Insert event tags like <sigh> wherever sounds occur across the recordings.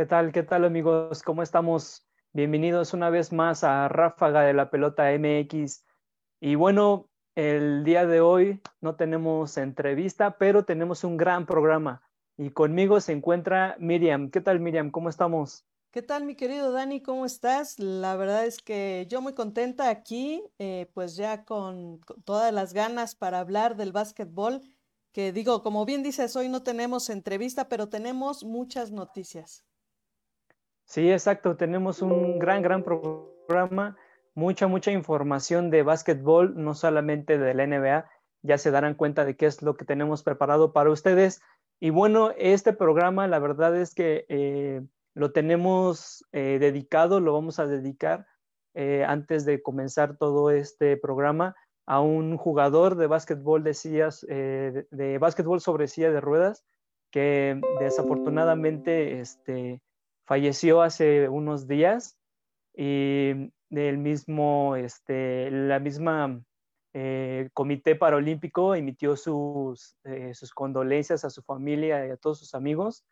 ¿Qué tal? ¿Qué tal amigos? ¿Cómo estamos? Bienvenidos una vez más a Ráfaga de la Pelota MX. Y bueno, el día de hoy no tenemos entrevista, pero tenemos un gran programa. Y conmigo se encuentra Miriam. ¿Qué tal Miriam? ¿Cómo estamos? ¿Qué tal mi querido Dani? ¿Cómo estás? La verdad es que yo muy contenta aquí, eh, pues ya con, con todas las ganas para hablar del básquetbol, que digo, como bien dices, hoy no tenemos entrevista, pero tenemos muchas noticias. Sí, exacto. Tenemos un gran, gran programa, mucha, mucha información de básquetbol, no solamente de la NBA. Ya se darán cuenta de qué es lo que tenemos preparado para ustedes. Y bueno, este programa, la verdad es que eh, lo tenemos eh, dedicado, lo vamos a dedicar eh, antes de comenzar todo este programa a un jugador de básquetbol de sillas, de, de básquetbol sobre silla de ruedas, que desafortunadamente este, falleció hace unos días y el mismo, este, la misma eh, Comité Paralímpico emitió sus, eh, sus condolencias a su familia y a todos sus amigos,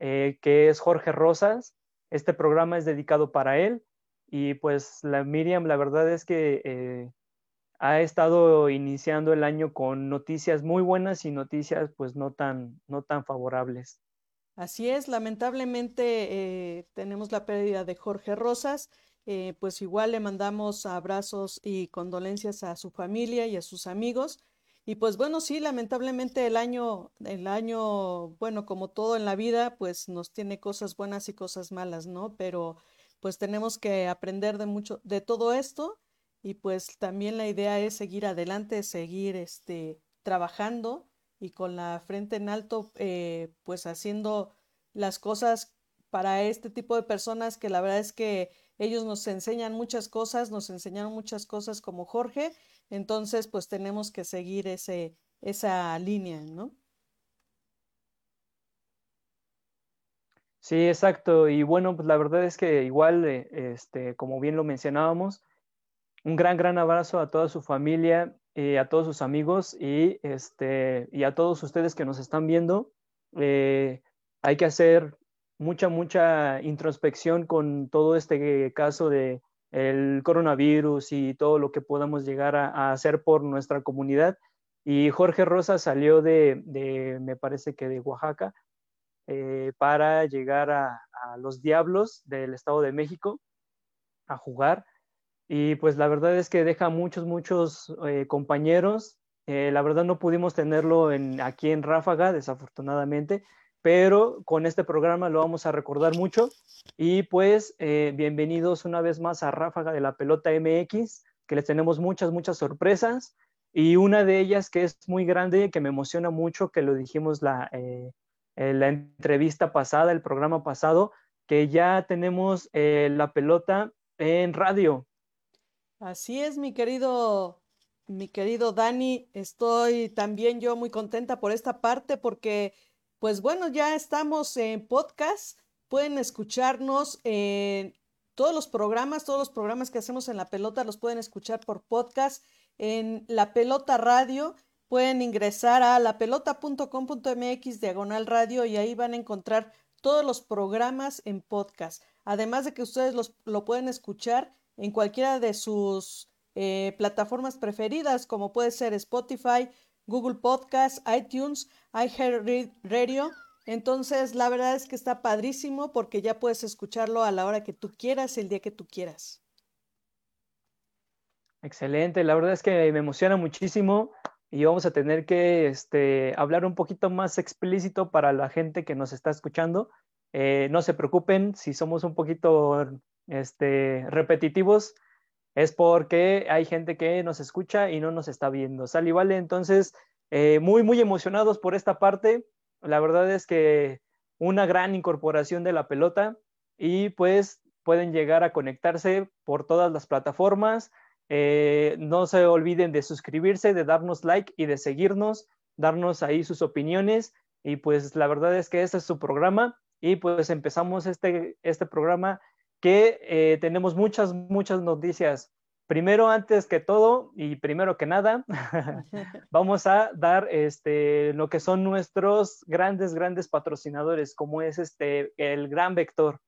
eh, que es Jorge Rosas. Este programa es dedicado para él y pues la Miriam, la verdad es que ha estado iniciando el año con noticias muy buenas y noticias pues no tan, no tan favorables. Así es, lamentablemente eh, tenemos la pérdida de Jorge Rosas, eh, pues igual le mandamos abrazos y condolencias a su familia y a sus amigos. Y pues bueno, sí, lamentablemente el año, el año, bueno, como todo en la vida, pues nos tiene cosas buenas y cosas malas, ¿no? Pero pues tenemos que aprender de mucho, de todo esto y pues también la idea es seguir adelante, seguir este, trabajando y con la frente en alto, eh, pues haciendo las cosas para este tipo de personas que la verdad es que ellos nos enseñan muchas cosas, nos enseñaron muchas cosas como Jorge, entonces pues tenemos que seguir ese, esa línea, ¿no? Sí, exacto. Y bueno, pues la verdad es que igual, eh, este, como bien lo mencionábamos, un gran, gran abrazo a toda su familia, eh, a todos sus amigos y, este, y a todos ustedes que nos están viendo. Eh, hay que hacer mucha, mucha introspección con todo este caso de el coronavirus y todo lo que podamos llegar a, hacer por nuestra comunidad. Y Jorge Rosa salió de, de me parece que de Oaxaca, eh, para llegar a, los Diablos del Estado de México a jugar. Y pues la verdad es que deja muchos, muchos eh, compañeros. Eh, la verdad no pudimos tenerlo en, aquí en Ráfaga, desafortunadamente, pero con este programa lo vamos a recordar mucho. Y pues eh, bienvenidos una vez más a Ráfaga de la Pelota MX, que les tenemos muchas, muchas sorpresas. Y una de ellas que es muy grande, que me emociona mucho, que lo dijimos la, en la entrevista pasada, el programa pasado, que ya tenemos la pelota en radio. Así es, mi querido, mi querido Dani. Estoy también yo muy contenta por esta parte porque pues bueno, ya estamos en podcast. Pueden escucharnos en todos los programas, todos los programas que hacemos en La Pelota los pueden escuchar por podcast en La Pelota Radio. Pueden ingresar a lapelota.com.mx diagonal radio y ahí van a encontrar todos los programas en podcast. Además de que ustedes los, lo pueden escuchar en cualquiera de sus eh, plataformas preferidas, como puede ser Spotify, Google Podcast, iTunes, iHeartRadio. Entonces, la verdad es que está padrísimo porque ya puedes escucharlo a la hora que tú quieras, el día que tú quieras. Excelente, la verdad es que me emociona muchísimo y vamos a tener que este, hablar un poquito más explícito para la gente que nos está escuchando. Eh, no se preocupen si somos un poquito este, repetitivos, es porque hay gente que nos escucha y no nos está viendo. Sal y vale, entonces, eh, muy, muy emocionados por esta parte. La verdad es que una gran incorporación de la pelota y pues pueden llegar a conectarse por todas las plataformas. Eh, no se olviden de suscribirse, de darnos like y de seguirnos, darnos ahí sus opiniones. Y pues la verdad es que este es su programa y pues empezamos este, este programa que eh, tenemos muchas, muchas noticias. primero, antes que todo y primero que nada, <laughs> <laughs> vamos a dar este, lo que son nuestros grandes, grandes patrocinadores, como es este, el Gran Vector.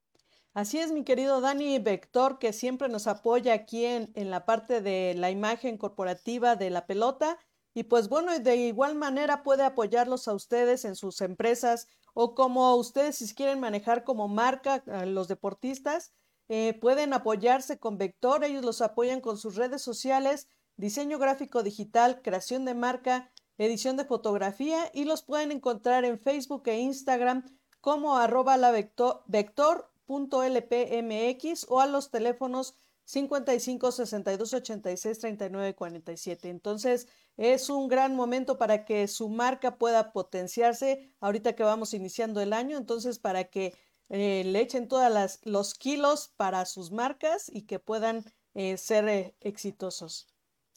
Así es, mi querido Dani Vector, que siempre nos apoya aquí en, en la parte de la imagen corporativa de la pelota. Y pues bueno, de igual manera puede apoyarlos a ustedes en sus empresas o como ustedes si quieren manejar como marca a los deportistas, eh, pueden apoyarse con Vector, ellos los apoyan con sus redes sociales, diseño gráfico digital, creación de marca, edición de fotografía y los pueden encontrar en Facebook e Instagram como arroba la vector, vector.lpmx o a los teléfonos 55 62 86 39 47. Entonces, es un gran momento para que su marca pueda potenciarse ahorita que vamos iniciando el año. Entonces, para que eh, le echen todos los kilos para sus marcas y que puedan eh, ser eh, exitosos.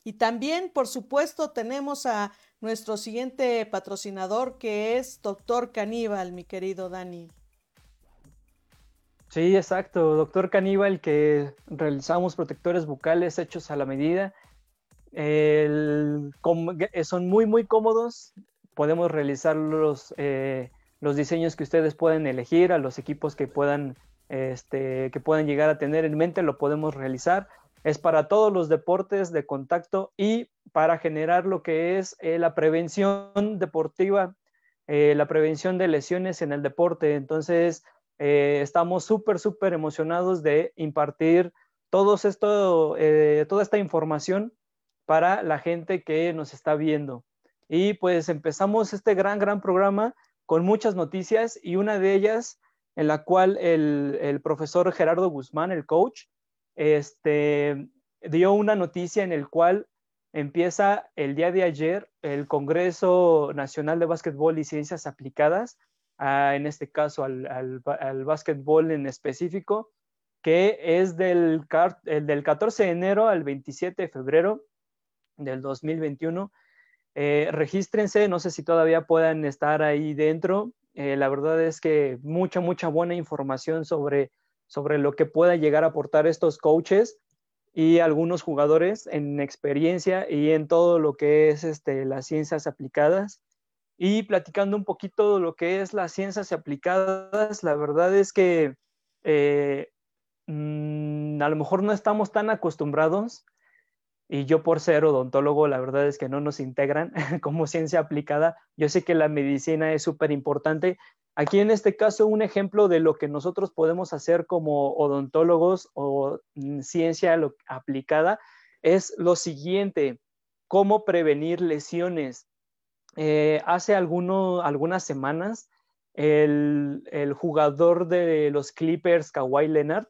Y también, por supuesto, tenemos a nuestro siguiente patrocinador que es Doctor Caníbal, mi querido Dani. Sí, exacto, Doctor Caníbal, que realizamos protectores bucales hechos a la medida. son muy, muy cómodos. Podemos realizarlos los diseños que ustedes pueden elegir, a los equipos que puedan, este, que puedan llegar a tener en mente, lo podemos realizar. Es para todos los deportes de contacto y para generar lo que es eh, la prevención deportiva, eh, la prevención de lesiones en el deporte. Entonces, eh, estamos súper, súper emocionados de impartir todo esto, toda esta información para la gente que nos está viendo. Y pues empezamos este gran, gran programa con muchas noticias y una de ellas en la cual el, profesor Gerardo Guzmán, el coach, este, dio una noticia en el cual empieza el día de ayer el Congreso Nacional de Básquetbol y Ciencias Aplicadas, en este caso al, al, básquetbol en específico, que es del, del 14 de enero al 27 de febrero del 2021 eh, regístrense, no sé si todavía puedan estar ahí dentro. Eh, la verdad es que mucha, mucha buena información sobre, sobre lo que pueda llegar a aportar estos coaches y algunos jugadores en experiencia y en todo lo que es este, las ciencias aplicadas. Y platicando un poquito de lo que es las ciencias aplicadas, la verdad es que eh, mm, a lo mejor no estamos tan acostumbrados y yo por ser odontólogo, la verdad es que no nos integran <laughs> como ciencia aplicada. Yo sé que la medicina es súper importante. Aquí en este caso, un ejemplo de lo que nosotros podemos hacer como odontólogos o mm, ciencia aplicada es lo siguiente, cómo prevenir lesiones. Eh, hace algunas semanas, el, jugador de los Clippers, Kawhi Leonard,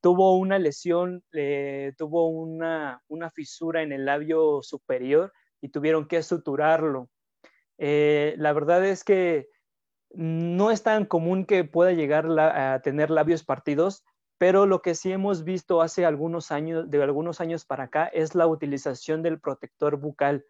tuvo una lesión, tuvo una, fisura en el labio superior y tuvieron que suturarlo. Eh, la verdad es que no es tan común que pueda llegar a tener labios partidos, pero lo que sí hemos visto hace algunos años, de algunos años para acá, es la utilización del protector bucal.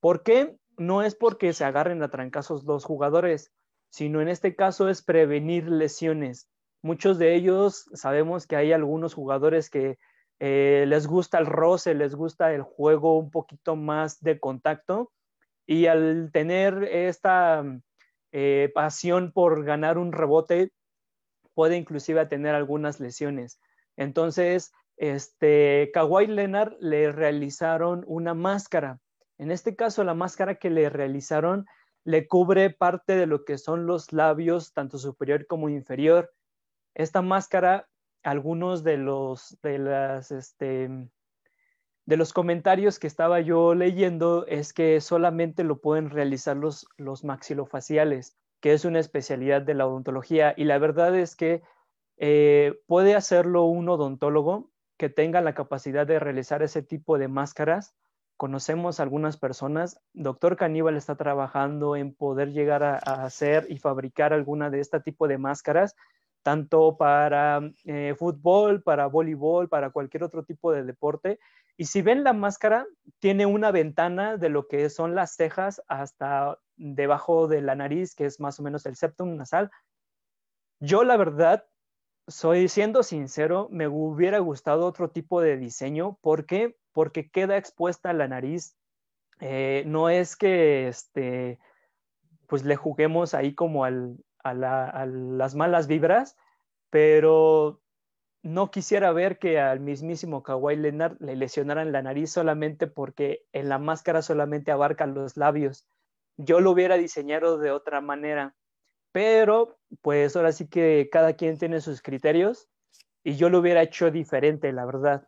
¿Por qué? No es porque se agarren a trancazos los jugadores, sino en este caso es prevenir lesiones. Muchos de ellos sabemos que hay algunos jugadores que eh, les gusta el roce, les gusta el juego un poquito más de contacto y al tener esta eh, pasión por ganar un rebote puede inclusive tener algunas lesiones. Entonces, este, Kawhi Leonard le realizaron una máscara. En este caso, la máscara que le realizaron le cubre parte de lo que son los labios, tanto superior como inferior. Esta máscara, algunos de los, de las, este, de los comentarios que estaba yo leyendo es que solamente lo pueden realizar los, los maxilofaciales, que es una especialidad de la odontología. Y la verdad es que eh, puede hacerlo un odontólogo que tenga la capacidad de realizar ese tipo de máscaras. Conocemos algunas personas. Doctor Caníbal está trabajando en poder llegar a, hacer y fabricar alguna de este tipo de máscaras tanto para eh, fútbol, para voleibol, para cualquier otro tipo de deporte. Y si ven la máscara, tiene una ventana de lo que son las cejas hasta debajo de la nariz, que es más o menos el septum nasal. Yo la verdad soy siendo sincero, me hubiera gustado otro tipo de diseño. ¿Por qué? Porque queda expuesta la nariz. Eh, no es que este, pues le juguemos ahí como a, las malas vibras, pero no quisiera ver que al mismísimo Kawhi Leonard le lesionaran la nariz solamente porque en la máscara solamente abarcan los labios. Yo lo hubiera diseñado de otra manera, pero pues ahora sí que cada quien tiene sus criterios y yo lo hubiera hecho diferente, la verdad.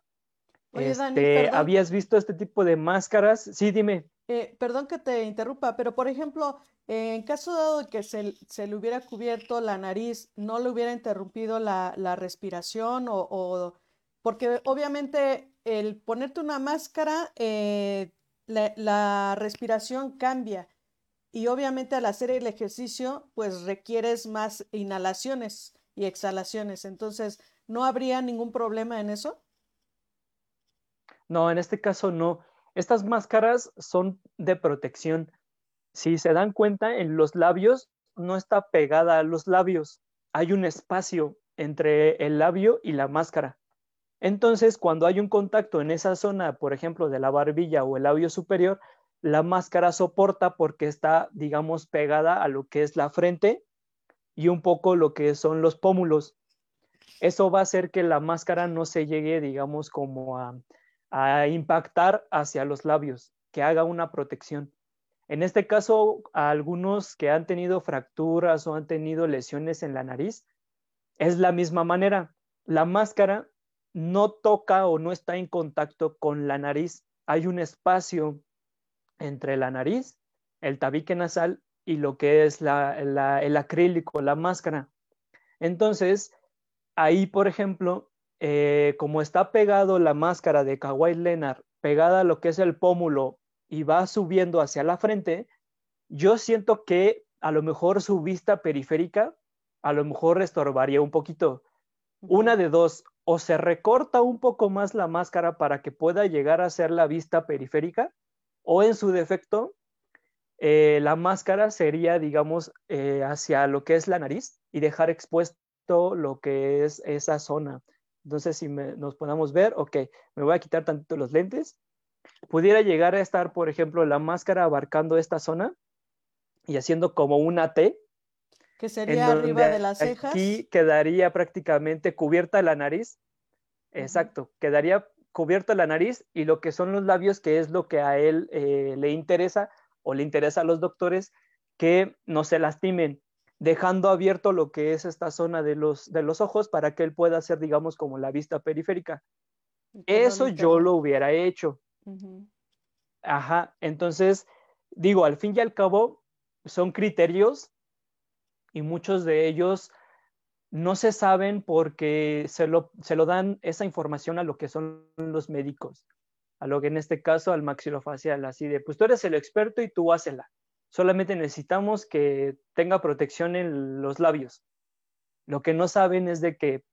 este, ¿Habías visto este tipo de máscaras? Sí, dime. Eh, perdón que te interrumpa, pero por ejemplo, en caso dado de que se, le hubiera cubierto la nariz, ¿no le hubiera interrumpido la, respiración? O, porque obviamente el ponerte una máscara, eh, la, respiración cambia. Y obviamente al hacer el ejercicio, pues requieres más inhalaciones y exhalaciones. Entonces, ¿no habría ningún problema en eso? No, en este caso no. Estas máscaras son de protección. Si se dan cuenta, en los labios no está pegada a los labios. Hay un espacio entre el labio y la máscara. Entonces, cuando hay un contacto en esa zona, por ejemplo, de la barbilla o el labio superior, la máscara soporta porque está, digamos, pegada a lo que es la frente y un poco lo que son los pómulos. Eso va a hacer que la máscara no se llegue, digamos, como a, a impactar hacia los labios, que haga una protección. En este caso, a algunos que han tenido fracturas o han tenido lesiones en la nariz, es la misma manera. La máscara no toca o no está en contacto con la nariz. Hay un espacio entre la nariz, el tabique nasal y lo que es el acrílico, la máscara. Entonces, ahí, por ejemplo, eh, como está pegado la máscara de Kawhi Leonard, pegada a lo que es el pómulo y va subiendo hacia la frente, yo siento que a lo mejor su vista periférica a lo mejor estorbaría un poquito. Una de dos, o se recorta un poco más la máscara para que pueda llegar a ser la vista periférica, o en su defecto, eh, la máscara sería, digamos, eh, hacia lo que es la nariz y dejar expuesto lo que es esa zona. Entonces, si nos podamos ver, ok, me voy a quitar tantito los lentes. Pudiera llegar a estar, por ejemplo, la máscara abarcando esta zona y haciendo como una T. Que sería arriba de las cejas. Aquí quedaría prácticamente cubierta la nariz. Exacto, quedaría cubierta la nariz y lo que son los labios, que es lo que a él eh, le interesa o le interesa a los doctores, que no se lastimen dejando abierto lo que es esta zona de los, de los ojos para que él pueda hacer, digamos, como la vista periférica. Eso yo lo hubiera hecho. Ajá, entonces, digo, al fin y al cabo, son criterios y muchos de ellos no se saben porque se lo, se lo dan esa información a lo que son los médicos, a lo que en este caso al maxilofacial, así de, pues tú eres el experto y tú hácela solamente necesitamos que tenga protección en los labios. Lo que no saben es de que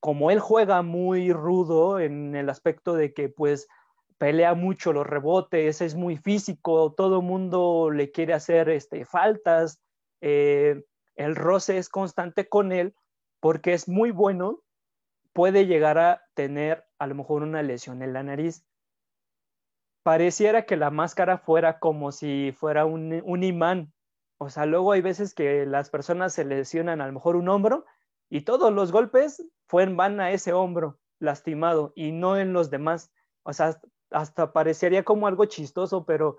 como él juega muy rudo en el aspecto de que pues pelea mucho los rebotes, es muy físico, todo mundo le quiere hacer este, faltas, eh, el roce es constante con él porque es muy bueno, puede llegar a tener a lo mejor una lesión en la nariz pareciera que la máscara fuera como si fuera un, imán. O sea, luego hay veces que las personas se lesionan a lo mejor un hombro y todos los golpes fueron, van a ese hombro lastimado y no en los demás. O sea, hasta parecería como algo chistoso, pero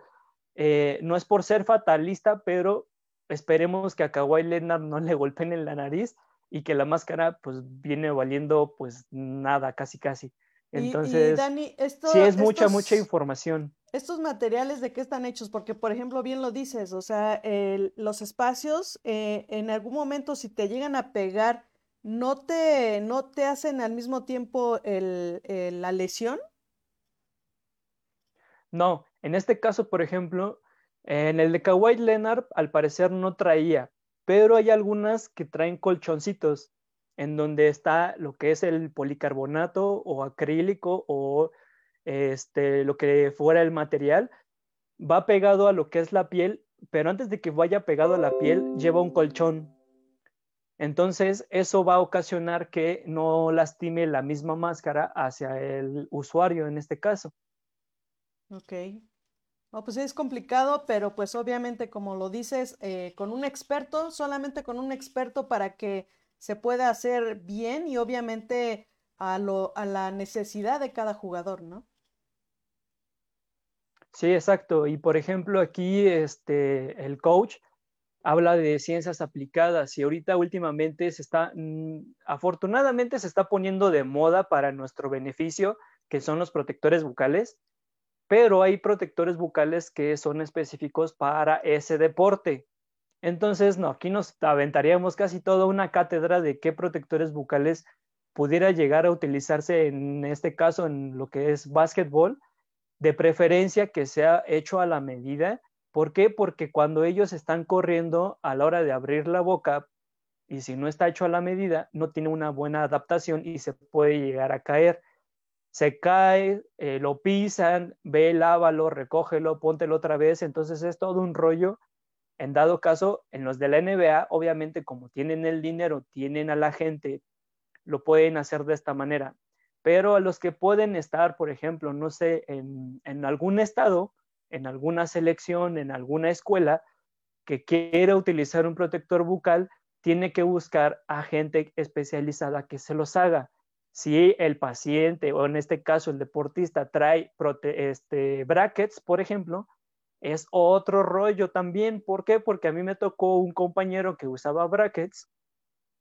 eh, no es por ser fatalista, pero esperemos que a Kawhi Leonard no le golpeen en la nariz y que la máscara pues viene valiendo pues nada, casi casi. Entonces, sí es mucha, mucha información. ¿Estos materiales de qué están hechos? Porque, por ejemplo, bien lo dices, o sea, los espacios, eh, en algún momento, si te llegan a pegar, ¿no te, no te hacen al mismo tiempo la lesión? No, en este caso, por ejemplo, en el de Kawhi Leonard, al parecer no traía, pero hay algunas que traen colchoncitos en donde está lo que es el policarbonato o acrílico o este, lo que fuera el material, va pegado a lo que es la piel, pero antes de que vaya pegado a la piel, lleva un colchón. Entonces, eso va a ocasionar que no lastime la misma máscara hacia el usuario en este caso. Ok. No, pues es complicado, pero pues obviamente, como lo dices, eh, con un experto, solamente con un experto para que se pueda hacer bien y obviamente a, lo, a la necesidad de cada jugador, ¿no? Sí, exacto. Y por ejemplo, aquí este, el coach habla de ciencias aplicadas y ahorita últimamente se está, mm, afortunadamente se está poniendo de moda para nuestro beneficio, que son los protectores bucales, pero hay protectores bucales que son específicos para ese deporte. Entonces, no, aquí nos aventaríamos casi toda una cátedra de qué protectores bucales pudiera llegar a utilizarse en este caso en lo que es básquetbol, de preferencia que sea hecho a la medida. ¿Por qué? Porque cuando ellos están corriendo a la hora de abrir la boca y si no está hecho a la medida, no tiene una buena adaptación y se puede llegar a caer. Se cae, eh, lo pisan, ve, lávalo, recógelo, póntelo otra vez. Entonces es todo un rollo en dado caso, en los de la NBA, obviamente como tienen el dinero, tienen a la gente, lo pueden hacer de esta manera. Pero a los que pueden estar, por ejemplo, no sé, en, algún estado, en alguna selección, en alguna escuela, que quiera utilizar un protector bucal, tiene que buscar a gente especializada que se los haga. Si el paciente o en este caso el deportista trae este, brackets, por ejemplo, es otro rollo también. ¿Por qué? Porque a mí me tocó un compañero que usaba brackets,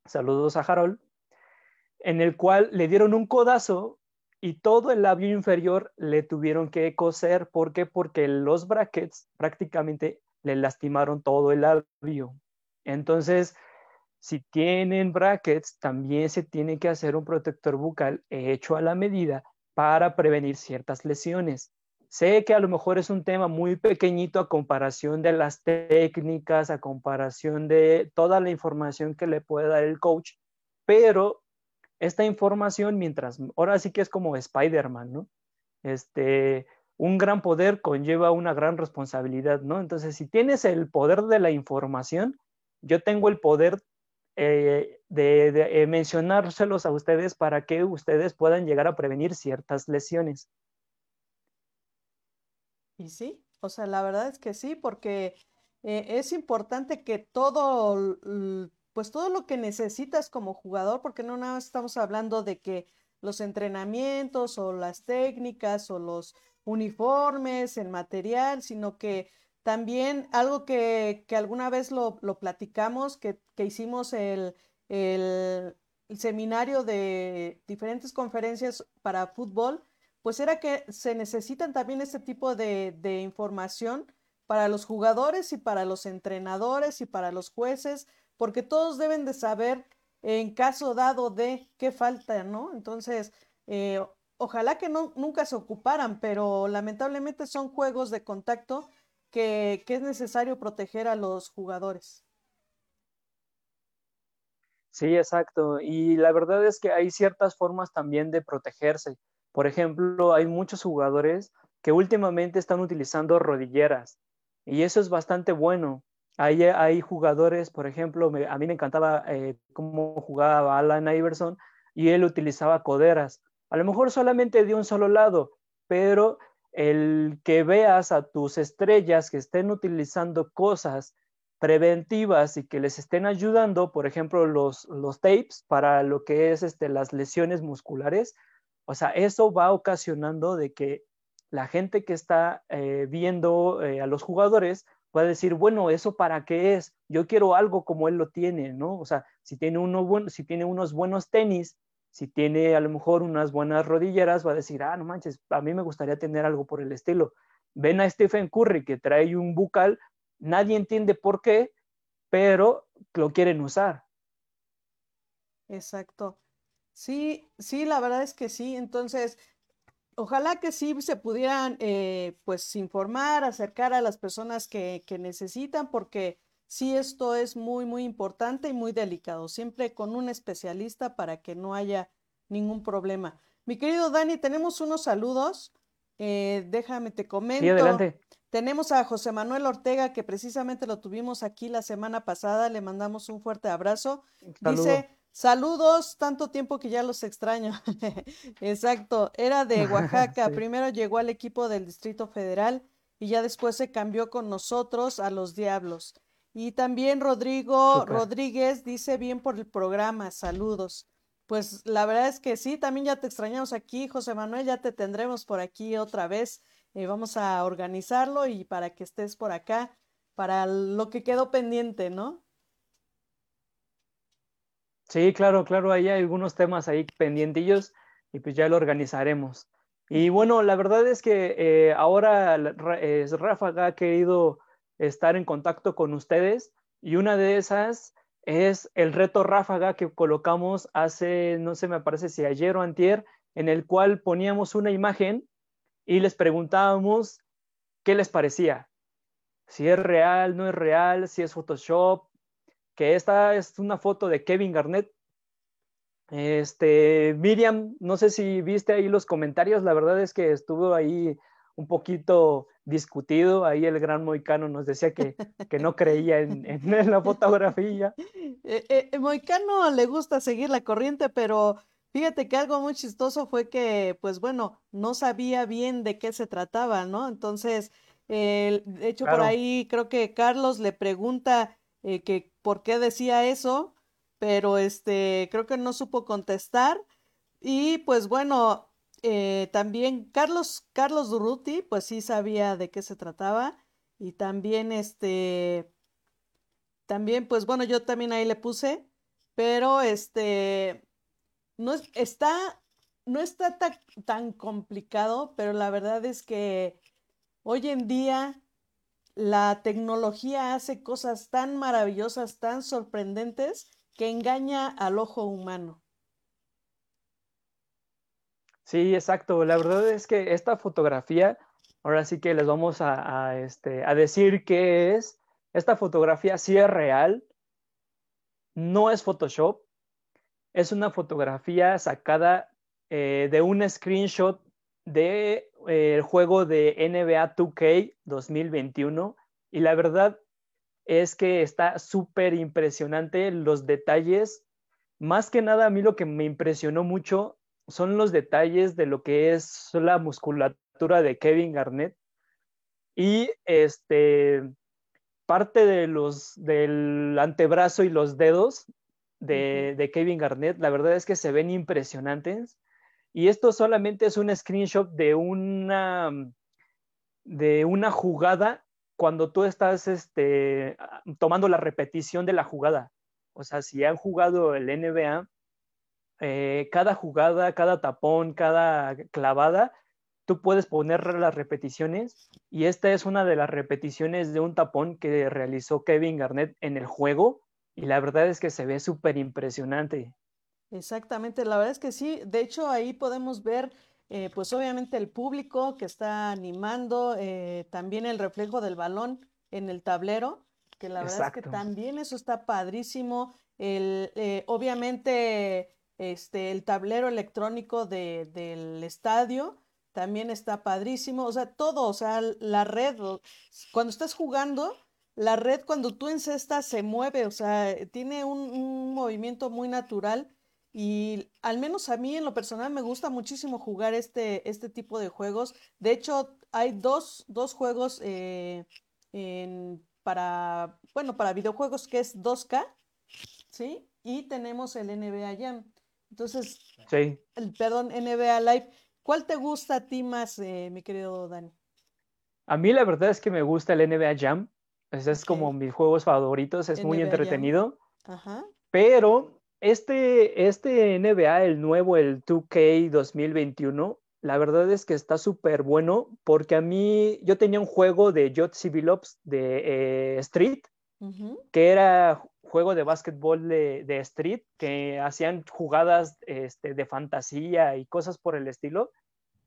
saludos a Harold, en el cual le dieron un codazo y todo el labio inferior le tuvieron que coser. ¿Por qué? Porque los brackets prácticamente le lastimaron todo el labio. Entonces, si tienen brackets, también se tiene que hacer un protector bucal hecho a la medida para prevenir ciertas lesiones. Sé que a lo mejor es un tema muy pequeñito a comparación de las técnicas, a comparación de toda la información que le puede dar el coach, pero esta información, mientras, ahora sí que es como Spider-Man, ¿no? Este, un gran poder conlleva una gran responsabilidad, ¿no? Entonces, si tienes el poder de la información, yo tengo el poder eh, de, de mencionárselos a ustedes para que ustedes puedan llegar a prevenir ciertas lesiones. Y sí, o sea, la verdad es que sí, porque eh, es importante que todo, pues todo lo que necesitas como jugador, porque no nada más estamos hablando de que los entrenamientos o las técnicas o los uniformes, el material, sino que también algo que, que alguna vez lo, lo platicamos, que, que hicimos el, el, seminario de diferentes conferencias para fútbol, pues era que se necesitan también este tipo de, información para los jugadores y para los entrenadores y para los jueces, porque todos deben de saber en caso dado de qué falta, ¿no? Entonces, eh, ojalá que no, nunca se ocuparan, pero lamentablemente son juegos de contacto que, es necesario proteger a los jugadores. Sí, exacto. Y la verdad es que hay ciertas formas también de protegerse. Por ejemplo, hay muchos jugadores que últimamente están utilizando rodilleras y eso es bastante bueno. Hay, hay jugadores, por ejemplo, a mí me encantaba eh, cómo jugaba Alan Iverson y él utilizaba coderas. A lo mejor solamente de un solo lado, pero el que veas a tus estrellas que estén utilizando cosas preventivas y que les estén ayudando, por ejemplo, los, los tapes para lo que es este, las lesiones musculares, o sea, eso va ocasionando de que la gente que está eh, viendo eh, a los jugadores va decir, bueno, ¿eso para qué es? Yo quiero algo como él lo tiene, ¿no? O sea, si tiene, uno si tiene unos buenos tenis, si tiene a lo mejor unas buenas rodilleras, va a decir, ah, no manches, a mí me gustaría tener algo por el estilo. Ven a Stephen Curry que trae un bucal, nadie entiende por qué, pero lo quieren usar. Exacto. Sí, sí, la verdad es que sí. Entonces, ojalá que sí se pudieran, eh, pues, informar, acercar a las personas que, que necesitan, porque sí, esto es muy, muy importante y muy delicado. Siempre con un especialista para que no haya ningún problema. Mi querido Dani, tenemos unos saludos. Eh, déjame te comento. Sí, adelante. Tenemos a José Manuel Ortega, que precisamente lo tuvimos aquí la semana pasada. Le mandamos un fuerte abrazo. Dice, saludos, tanto tiempo que ya los extraño. <laughs> Exacto, era de <laughs> Oaxaca. Primero llegó al equipo del Distrito Federal y ya después se cambió con nosotros a los Diablos. Y también Rodrigo Rodríguez dice bien por el programa, saludos. Pues la verdad es que sí, también ya te extrañamos aquí, José Manuel, ya te tendremos por aquí otra vez. Eh, vamos a organizarlo y para que estés por acá, para lo que quedó pendiente, ¿no? Sí, claro, claro, ahí hay algunos temas ahí pendientillos y pues ya lo organizaremos. Y bueno, la verdad es que eh, ahora Rafa ha querido estar en contacto con ustedes y una de esas es el reto ráfaga que colocamos hace, no sé, me parece si ayer o antier, en el cual poníamos una imagen y les preguntábamos qué les parecía, si es real, no es real, si es Photoshop, que esta es una foto de Kevin Garnett. Este, Miriam, no sé si viste ahí los comentarios, la verdad es que estuvo ahí un poquito discutido, ahí el gran Moicano nos decía que, no creía en, <laughs> la fotografía. Eh, eh, Moicano le gusta seguir la corriente, pero Fíjate que algo muy chistoso fue que, pues bueno, no sabía bien de qué se trataba, ¿no? Entonces, de hecho, por ahí creo que Carlos le pregunta eh, que por qué decía eso, pero este, creo que no supo contestar. Y pues bueno, eh, también Carlos, Carlos Durruti, pues sí sabía de qué se trataba. Y también este, también, pues bueno, yo también ahí le puse, pero este, no está, no está tan, complicado, pero la verdad es que hoy en día la tecnología hace cosas tan maravillosas, tan sorprendentes, que engaña al ojo humano. Sí, exacto. La verdad es que esta fotografía, ahora sí que les vamos a, este, a decir qué es. Esta fotografía sí es real, no es Photoshop, es una fotografía sacada eh, de un screenshot del de, eh, juego de NBA 2K 2021 y la verdad es que está súper impresionante los detalles. Más que nada a mí lo que me impresionó mucho son los detalles de lo que es la musculatura de Kevin Garnett y este parte de los del antebrazo y los dedos de, Kevin Garnett, la verdad es que se ven impresionantes. Y esto solamente es un screenshot de una, de una jugada cuando tú estás este, tomando la repetición de la jugada. O sea, si han jugado el NBA, eh, cada jugada, cada tapón, cada clavada, tú puedes poner las repeticiones y esta es una de las repeticiones de un tapón que realizó Kevin Garnett en el juego y la verdad es que se ve súper impresionante. Exactamente, la verdad es que sí. De hecho, ahí podemos ver, eh, pues obviamente el público que está animando, eh, también el reflejo del balón en el tablero, que la verdad es que también eso está padrísimo. El, eh, obviamente, este, el tablero electrónico de, del estadio también está padrísimo. O sea, todo, o sea, la red, cuando estás jugando, la red cuando tú encestas se mueve, o sea, tiene un, movimiento muy natural y al menos a mí en lo personal me gusta muchísimo jugar este, este tipo de juegos. De hecho, hay dos, dos juegos eh, para, bueno, para videojuegos que es 2K, ¿sí? Y tenemos el NBA Jam. Entonces, sí. el, perdón, NBA Live. ¿Cuál te gusta a ti más, eh, mi querido Dani? A mí la verdad es que me gusta el NBA Jam es como mis juegos favoritos, es muy entretenido. Pero este, este NBA, el nuevo, el 2K 2021, la verdad es que está súper bueno porque a mí, yo tenía un juego de Jot Civil Ops de eh, Street, que era juego de básquetbol de, Street, que hacían jugadas este, de fantasía y cosas por el estilo.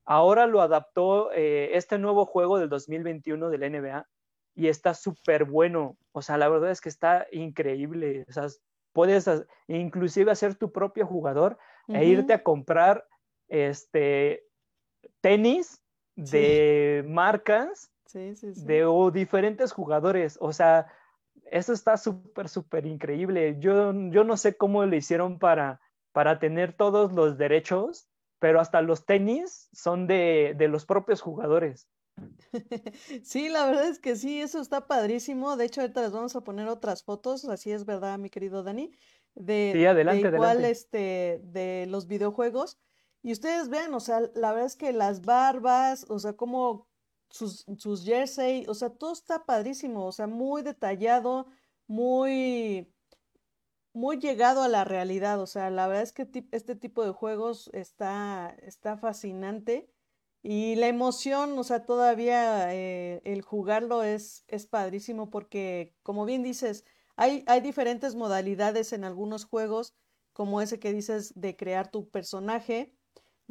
Ahora lo adaptó eh, este nuevo juego del 2021 del NBA y está súper bueno. O sea, la verdad es que está increíble. O sea, puedes inclusive hacer tu propio jugador e irte a comprar este tenis de marcas Sí, sí, sí. De o diferentes jugadores. O sea, eso está súper, súper increíble. Yo, yo no sé cómo lo hicieron para, para tener todos los derechos, pero hasta los tenis son de, de los propios jugadores. <laughs> Sí, la verdad es que sí, eso está padrísimo. De hecho, ahorita les vamos a poner otras fotos, así es verdad, mi querido Dani, de, Sí, adelante, de igual adelante. este, de los videojuegos. Y ustedes vean, o sea, la verdad es que las barbas, o sea, como sus, jersey, o sea, todo está padrísimo, o sea, muy detallado, muy, muy llegado a la realidad. O sea, la verdad es que este tipo de juegos está, está fascinante. Y la emoción, o sea, todavía eh, el jugarlo es, es padrísimo porque, como bien dices, hay, hay diferentes modalidades en algunos juegos, como ese que dices de crear tu personaje,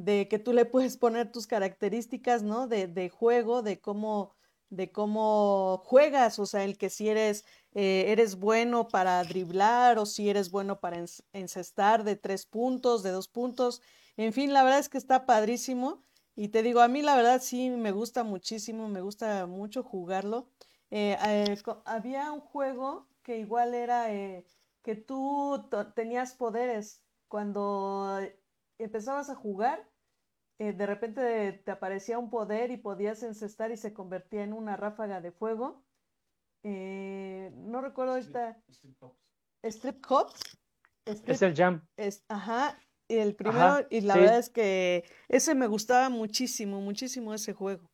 de que tú le puedes poner tus características, ¿no? De, de juego, de cómo, de cómo juegas, o sea, el que si eres, eh, eres bueno para driblar o si eres bueno para encestar de tres puntos, de dos puntos, en fin, la verdad es que está padrísimo. Y te digo, a mí la verdad sí me gusta muchísimo, me gusta mucho jugarlo. Eh, eh, había un juego que igual era que tú tenías poderes. Cuando empezabas a jugar, eh, de repente te aparecía un poder y podías encestar y se convertía en una ráfaga de fuego. Eh, no recuerdo esta. Strip Hops. Es el jam. Es, ajá, el primero, Ajá, y la sí. verdad es que ese me gustaba muchísimo, muchísimo ese juego.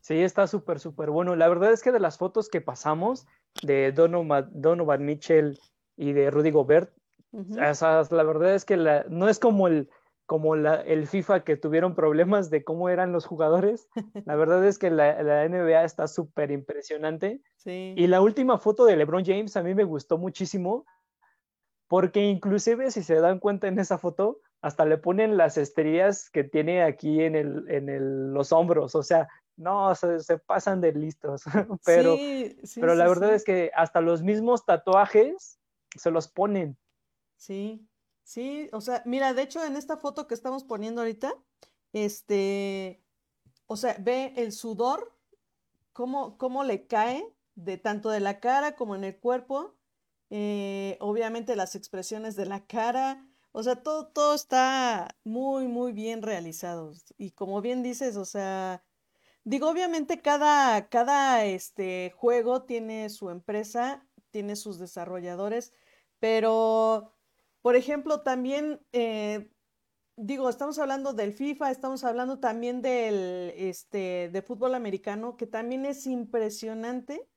Sí, está súper, súper bueno. La verdad es que de las fotos que pasamos de Donovan, Donovan Mitchell y de Rudy Gobert, Ujú. esas, la verdad es que la- no es como el, como la, el FIFA que tuvieron problemas de cómo eran los jugadores. <laughs> La verdad es que la, la NBA está súper impresionante. Sí, Y la última foto de LeBron James a mí me gustó muchísimo porque inclusive si se dan cuenta en esa foto, hasta le ponen las estrías que tiene aquí en, el, en el, los hombros. O sea, no, se, se pasan de listos. <laughs> pero, sí, sí, pero la verdad es que hasta los mismos tatuajes se los ponen. Sí, sí, o sea, mira, de hecho en esta foto que estamos poniendo ahorita, este, o sea, ve el sudor, cómo, cómo le cae de tanto de la cara como en el cuerpo, eh, obviamente las expresiones de la cara, o sea, todo, todo está muy, muy bien realizado. Y como bien dices, o sea, digo, obviamente cada, cada este, juego tiene su empresa, tiene sus desarrolladores, pero, por ejemplo, también, eh, digo, estamos hablando del FIFA, estamos hablando también del, este, de fútbol americano, que también es impresionante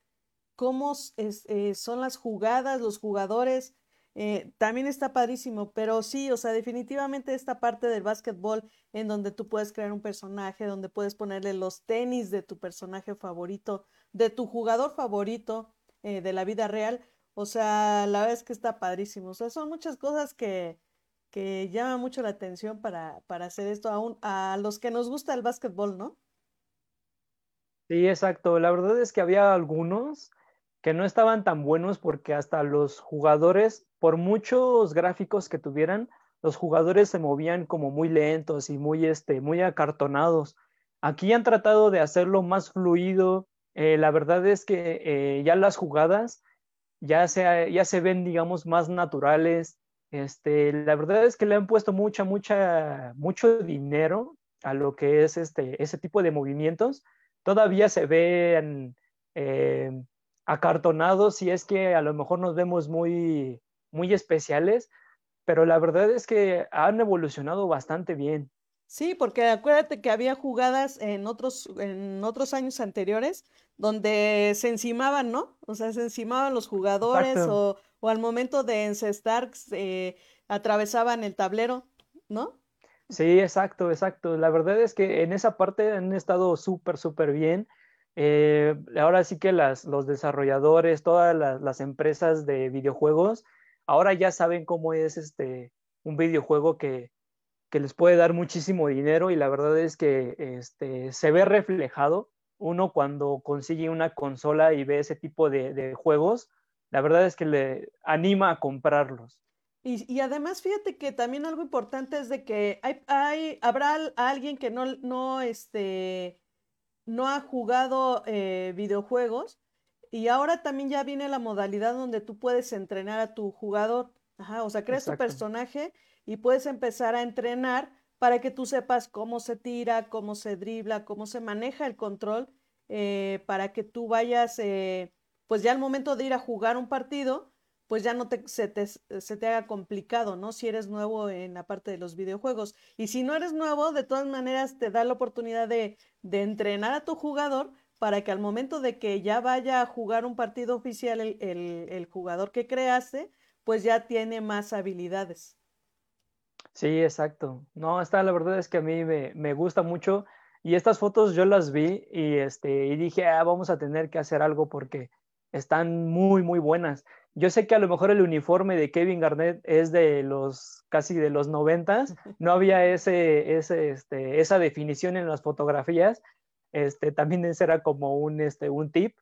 cómo eh, son las jugadas, los jugadores, eh, también está padrísimo, pero sí, o sea, definitivamente esta parte del básquetbol en donde tú puedes crear un personaje, donde puedes ponerle los tenis de tu personaje favorito, de tu jugador favorito de la vida real, o sea, la verdad es que está padrísimo, o sea, son muchas cosas que, que llaman mucho la atención para, para hacer esto aún a los que nos gusta el básquetbol, ¿no? Sí, exacto. La verdad es que había algunos que no estaban tan buenos porque hasta los jugadores, por muchos gráficos que tuvieran, los jugadores se movían como muy lentos y muy, este, muy acartonados. Aquí han tratado de hacerlo más fluido. Eh, la verdad es que eh, ya las jugadas ya se, ya se ven, digamos, más naturales. Este, la verdad es que le han puesto mucha, mucha, mucho dinero a lo que es este, ese tipo de movimientos. Todavía se ven eh, acartonados y es que a lo mejor nos vemos muy, muy especiales, pero la verdad es que han evolucionado bastante bien. Sí, porque acuérdate que había jugadas en otros, en otros años anteriores donde se encimaban, ¿no? O sea, se encimaban los jugadores o, o al momento de encestar eh, atravesaban el tablero, ¿no? Sí, exacto, exacto. La verdad es que en esa parte han estado súper, súper bien. Eh, ahora sí que las, los desarrolladores, todas las, las, empresas de videojuegos, ahora ya saben cómo es este, un videojuego que, que les puede dar muchísimo dinero y la verdad es que este, se ve reflejado uno cuando consigue una consola y ve ese tipo de, de juegos, la verdad es que le anima a comprarlos. Y, además, fíjate que también algo importante es de que hay, hay habrá alguien que no, no, este, no ha jugado eh, videojuegos y ahora también ya viene la modalidad donde tú puedes entrenar a tu jugador. Ajá, o sea, creas tu personaje y puedes empezar a entrenar para que tú sepas cómo se tira, cómo se dribla, cómo se maneja el control, eh, para que tú vayas, eh, pues ya al momento de ir a jugar un partido, pues ya no te, se, te, se te haga complicado, ¿no? Si eres nuevo en la parte de los videojuegos. Y si no eres nuevo, de todas maneras te da la oportunidad de, de entrenar a tu jugador para que al momento de que ya vaya a jugar un partido oficial el, el, el jugador que creaste, pues ya tiene más habilidades. Sí, exacto. No, esta la verdad es que a mí me, me, gusta mucho y estas fotos yo las vi y, este, y dije, ah, vamos a tener que hacer algo porque están muy, muy buenas. Yo sé que a lo mejor el uniforme de Kevin Garnett es de los casi de los noventas, <laughs> no había ese, ese, este, esa definición en las fotografías, este, también ese era como un, este, un tip,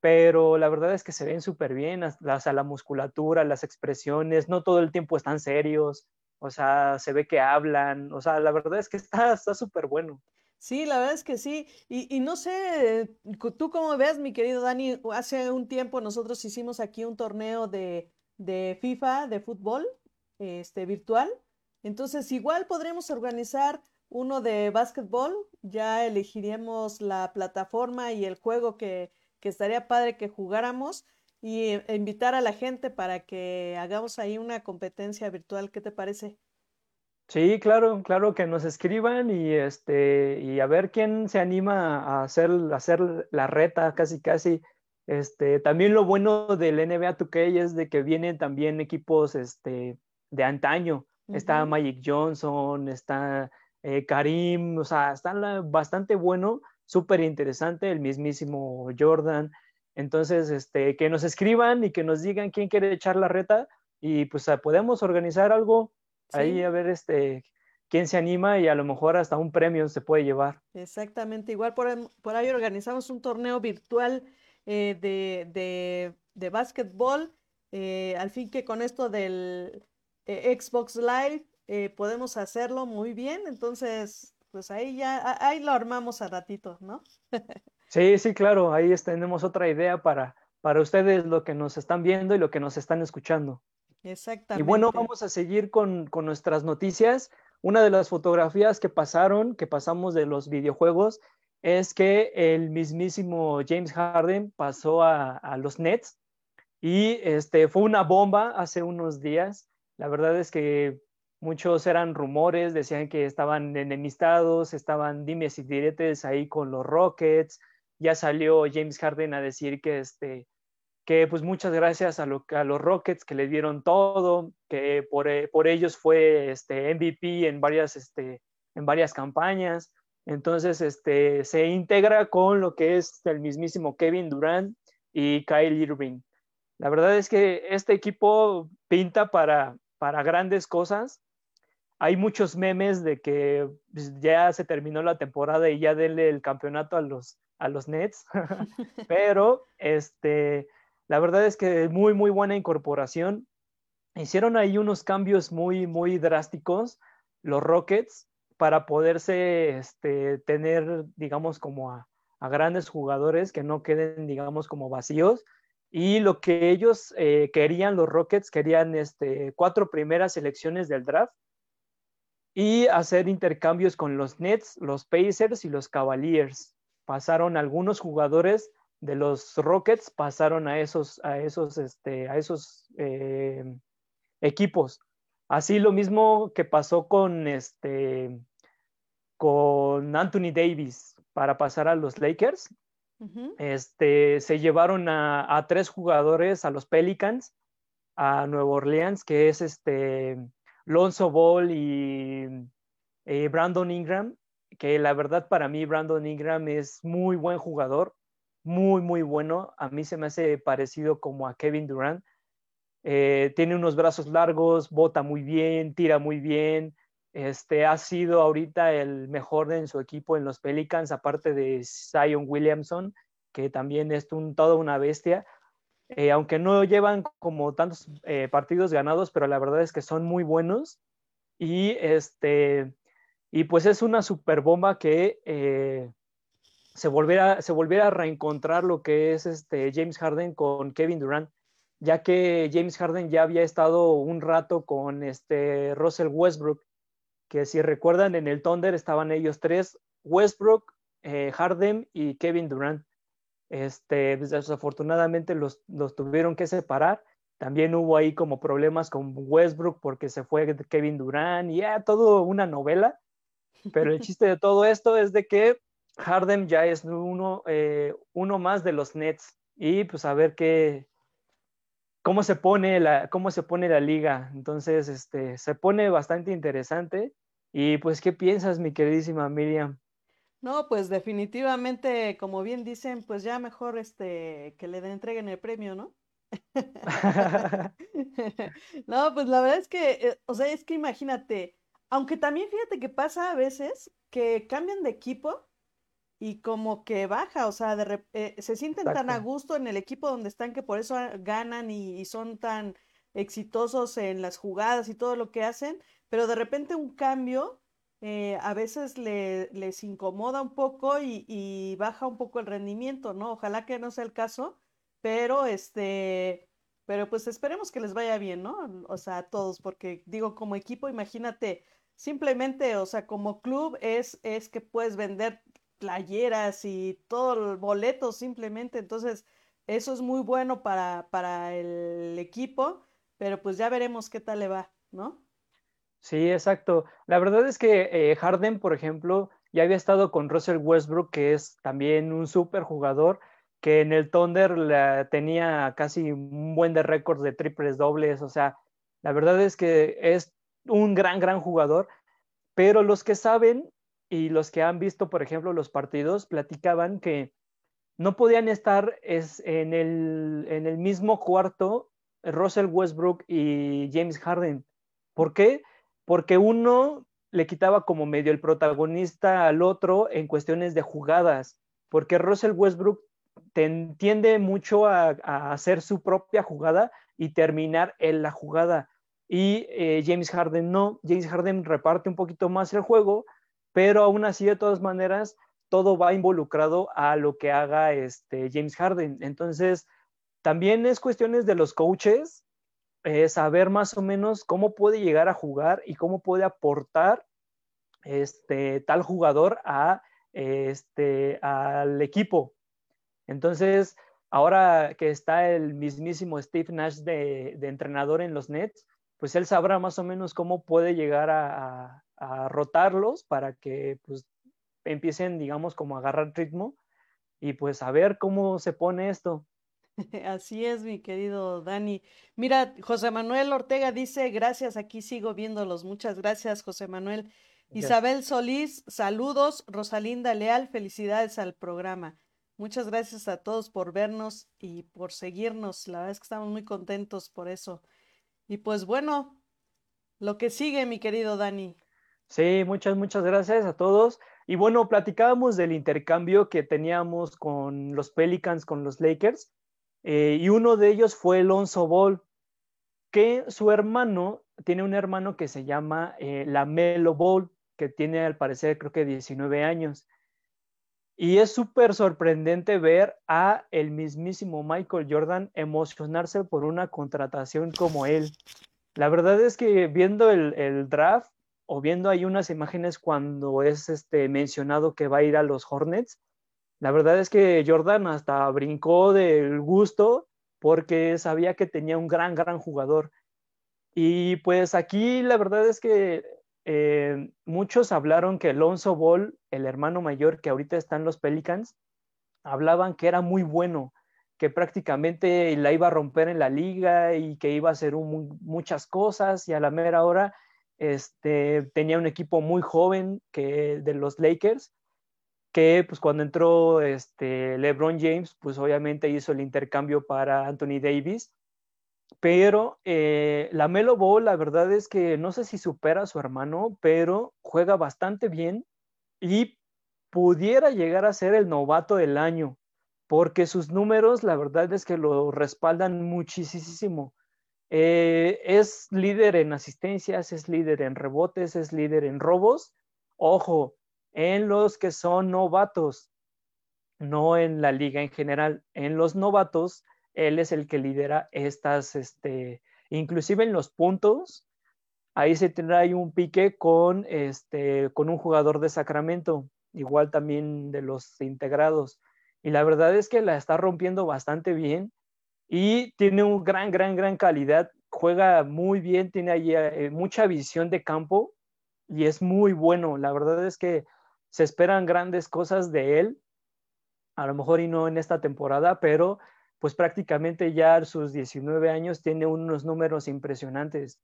pero la verdad es que se ven súper bien, hasta la musculatura, las expresiones, no todo el tiempo están serios, o sea, se ve que hablan, o sea, la verdad es que está súper bueno. Sí, la verdad es que sí. Y, y, no sé, tú cómo ves, mi querido Dani, hace un tiempo nosotros hicimos aquí un torneo de, de FIFA, de fútbol, este, virtual. Entonces, igual podremos organizar uno de básquetbol, ya elegiríamos la plataforma y el juego que, que estaría padre que jugáramos y e, invitar a la gente para que hagamos ahí una competencia virtual. ¿Qué te parece? Sí, claro, claro que nos escriban y este y a ver quién se anima a hacer, hacer la reta casi casi. Este, también lo bueno del NBA 2K es de que vienen también equipos este, de antaño. Está Magic Johnson, está eh, Karim, o sea, están bastante bueno, súper interesante, el mismísimo Jordan. Entonces, este, que nos escriban y que nos digan quién quiere echar la reta y pues podemos organizar algo ahí a ver este quién se anima y a lo mejor hasta un premio se puede llevar. Exactamente, igual por, ahí organizamos un torneo virtual eh, de, de, de básquetbol, eh, al fin que con esto del eh, Xbox Live podemos hacerlo muy bien, entonces pues ahí ya, ahí lo armamos a ratito, ¿no? <laughs> sí, sí, claro, ahí tenemos otra idea para, para ustedes, lo que nos están viendo y lo que nos están escuchando. Exactamente. Y bueno, vamos a seguir con, nuestras noticias. Una de las fotografías que pasaron, que pasamos de los videojuegos, es que el mismísimo James Harden pasó a, los Nets y este, fue una bomba hace unos días. La verdad es que muchos eran rumores, decían que estaban enemistados, estaban dimes y diretes ahí con los Rockets. Ya salió James Harden a decir que este, que pues muchas gracias a, los Rockets que le dieron todo, que por, eh, ellos fue este, MVP en varias, este, en varias campañas. Entonces este, se integra con lo que es el mismísimo Kevin Durant y Kyle Irving. La verdad es que este equipo pinta para, para grandes cosas. Hay muchos memes de que pues, ya se terminó la temporada y ya denle el campeonato a los, a los Nets, <laughs> <laughs> pero este, la verdad es que muy, muy buena incorporación. Hicieron ahí unos cambios muy, muy drásticos los Rockets para poderse este, tener, digamos, como a, grandes jugadores que no queden, digamos, como vacíos. Y lo que ellos eh, querían, los Rockets, querían este, cuatro primeras selecciones del draft y hacer intercambios con los Nets, los Pacers y los Cavaliers. Pasaron algunos jugadores de los Rockets pasaron a esos, a esos, este, a esos eh, equipos. Así lo mismo que pasó con, este, con Anthony Davis para pasar a los Lakers. este, se llevaron a, tres jugadores a los Pelicans, a Nueva Orleans, que es este, Lonzo Ball y eh, Brandon Ingram, que la verdad para mí Brandon Ingram es muy buen jugador muy, muy bueno. A mí se me hace parecido como a Kevin Durant. Eh, tiene unos brazos largos, bota muy bien, tira muy bien. Este, ha sido ahorita el mejor en su equipo en los Pelicans, aparte de Zion Williamson, que también es un, toda una bestia. eh, aunque no llevan como tantos eh, partidos ganados, pero la verdad es que son muy buenos. Y, este, y pues es una super bomba que eh, se, volviera, se a reencontrar lo que es este James Harden con Kevin Durant, ya que James Harden ya había estado un rato con este Russell Westbrook, que si recuerdan en el Thunder estaban ellos tres, Westbrook, Harden y Kevin Durant. Este, desafortunadamente los, los, tuvieron que separar. También hubo ahí como problemas con Westbrook porque se fue Kevin Durant y ya todo una novela. Pero el chiste de todo esto es de que Harden ya es uno, eh, uno más de los Nets y pues a ver qué, cómo se pone la, cómo se pone la liga. Entonces, este, se pone bastante interesante. Y pues, ¿qué piensas, mi queridísima Miriam? No, pues definitivamente, como bien dicen, pues ya mejor este que le entreguen el premio, ¿no? <laughs> <laughs> no, pues la verdad es que, eh, o sea, es que imagínate, aunque también fíjate que pasa a veces que cambian de equipo y como que baja, o sea, de eh, se sienten tan a gusto en el equipo donde están que por eso ganan y, y son tan exitosos en las jugadas y todo lo que hacen, pero de repente un cambio eh, a veces les incomoda un poco y, baja un poco el rendimiento, ¿no? Ojalá que no sea el caso, pero este, pero pues esperemos que les vaya bien, ¿no? O sea, a todos, porque digo, como equipo, imagínate, simplemente, o sea, como club es, es que puedes vender playeras y todo el boleto simplemente, entonces eso es muy bueno para, para el equipo, pero pues ya veremos qué tal le va, ¿no? Sí, exacto. La verdad es que eh, Harden, por ejemplo, ya había estado con Russell Westbrook, que es también un súper jugador, que en el Thunder tenía casi un buen de récords de triples dobles. O sea, la verdad es que es un gran, gran jugador. Pero los que saben y los que han visto, por ejemplo, los partidos, platicaban que no podían estar es, en, el, en el mismo cuarto Russell Westbrook y James Harden. ¿Por qué? porque uno le quitaba como medio el protagonista al otro en cuestiones de jugadas, porque Russell Westbrook tiende mucho a, hacer su propia jugada y terminar en la jugada. Y eh, James Harden no, James Harden reparte un poquito más el juego, pero aún así de todas maneras todo va involucrado a lo que haga este James Harden. Entonces, también es cuestiones de los coaches eh, saber más o menos cómo puede llegar a jugar y cómo puede aportar este, tal jugador a, este, al equipo. Entonces, ahora que está el mismísimo Steve Nash de, entrenador en los Nets, pues él sabrá más o menos cómo puede llegar a, rotarlos para que pues, empiecen, digamos, como a agarrar ritmo y pues a ver cómo se pone esto. <laughs> Así es, mi querido Dani. Mira, José Manuel Ortega dice, gracias, aquí sigo viéndolos. Muchas gracias, José Manuel. Isabel Solís, saludos. Rosalinda Leal, felicidades al programa. Muchas gracias a todos por vernos y por seguirnos. La verdad es que estamos muy contentos por eso. Y pues bueno, lo que sigue, mi querido Dani. Sí, muchas, muchas gracias a todos. Y bueno, platicábamos del intercambio que teníamos con los Pelicans, con los Lakers. Eh, y uno de ellos fue Alonso Ball, que su hermano, tiene un hermano que se llama eh, Lamelo Ball, que tiene al parecer creo que 19 años. Y es súper sorprendente ver a el mismísimo Michael Jordan emocionarse por una contratación como él. La verdad es que viendo el, el draft o viendo ahí unas imágenes cuando es este, mencionado que va a ir a los Hornets, la verdad es que Jordan hasta brincó del gusto porque sabía que tenía un gran, gran jugador. Y pues aquí la verdad es que eh, muchos hablaron que Alonso Ball, el hermano mayor que ahorita está en los Pelicans, hablaban que era muy bueno, que prácticamente la iba a romper en la liga y que iba a hacer muchas cosas y a la mera hora este, tenía un equipo muy joven que de los Lakers que pues cuando entró este LeBron James, pues obviamente hizo el intercambio para Anthony Davis, pero eh, la Melo Ball, la verdad es que no sé si supera a su hermano, pero juega bastante bien y pudiera llegar a ser el novato del año. porque sus números, la verdad es que lo respaldan muchísimo. Eh, es líder en asistencias, es líder en rebotes, es líder en robos. Ojo, en los que son novatos, no en la liga en general. En los novatos, él es el que lidera estas, este, inclusive en los puntos, ahí se tendrá un pique con, este, con un jugador de Sacramento, igual también de los integrados. Y la verdad es que la está rompiendo bastante bien y tiene un gran, gran, gran calidad. Juega muy bien, tiene ahí eh, mucha visión de campo y es muy bueno. La verdad es que se esperan grandes cosas de él, a lo mejor y no en esta temporada, pero pues prácticamente ya a sus 19 años tiene unos números impresionantes.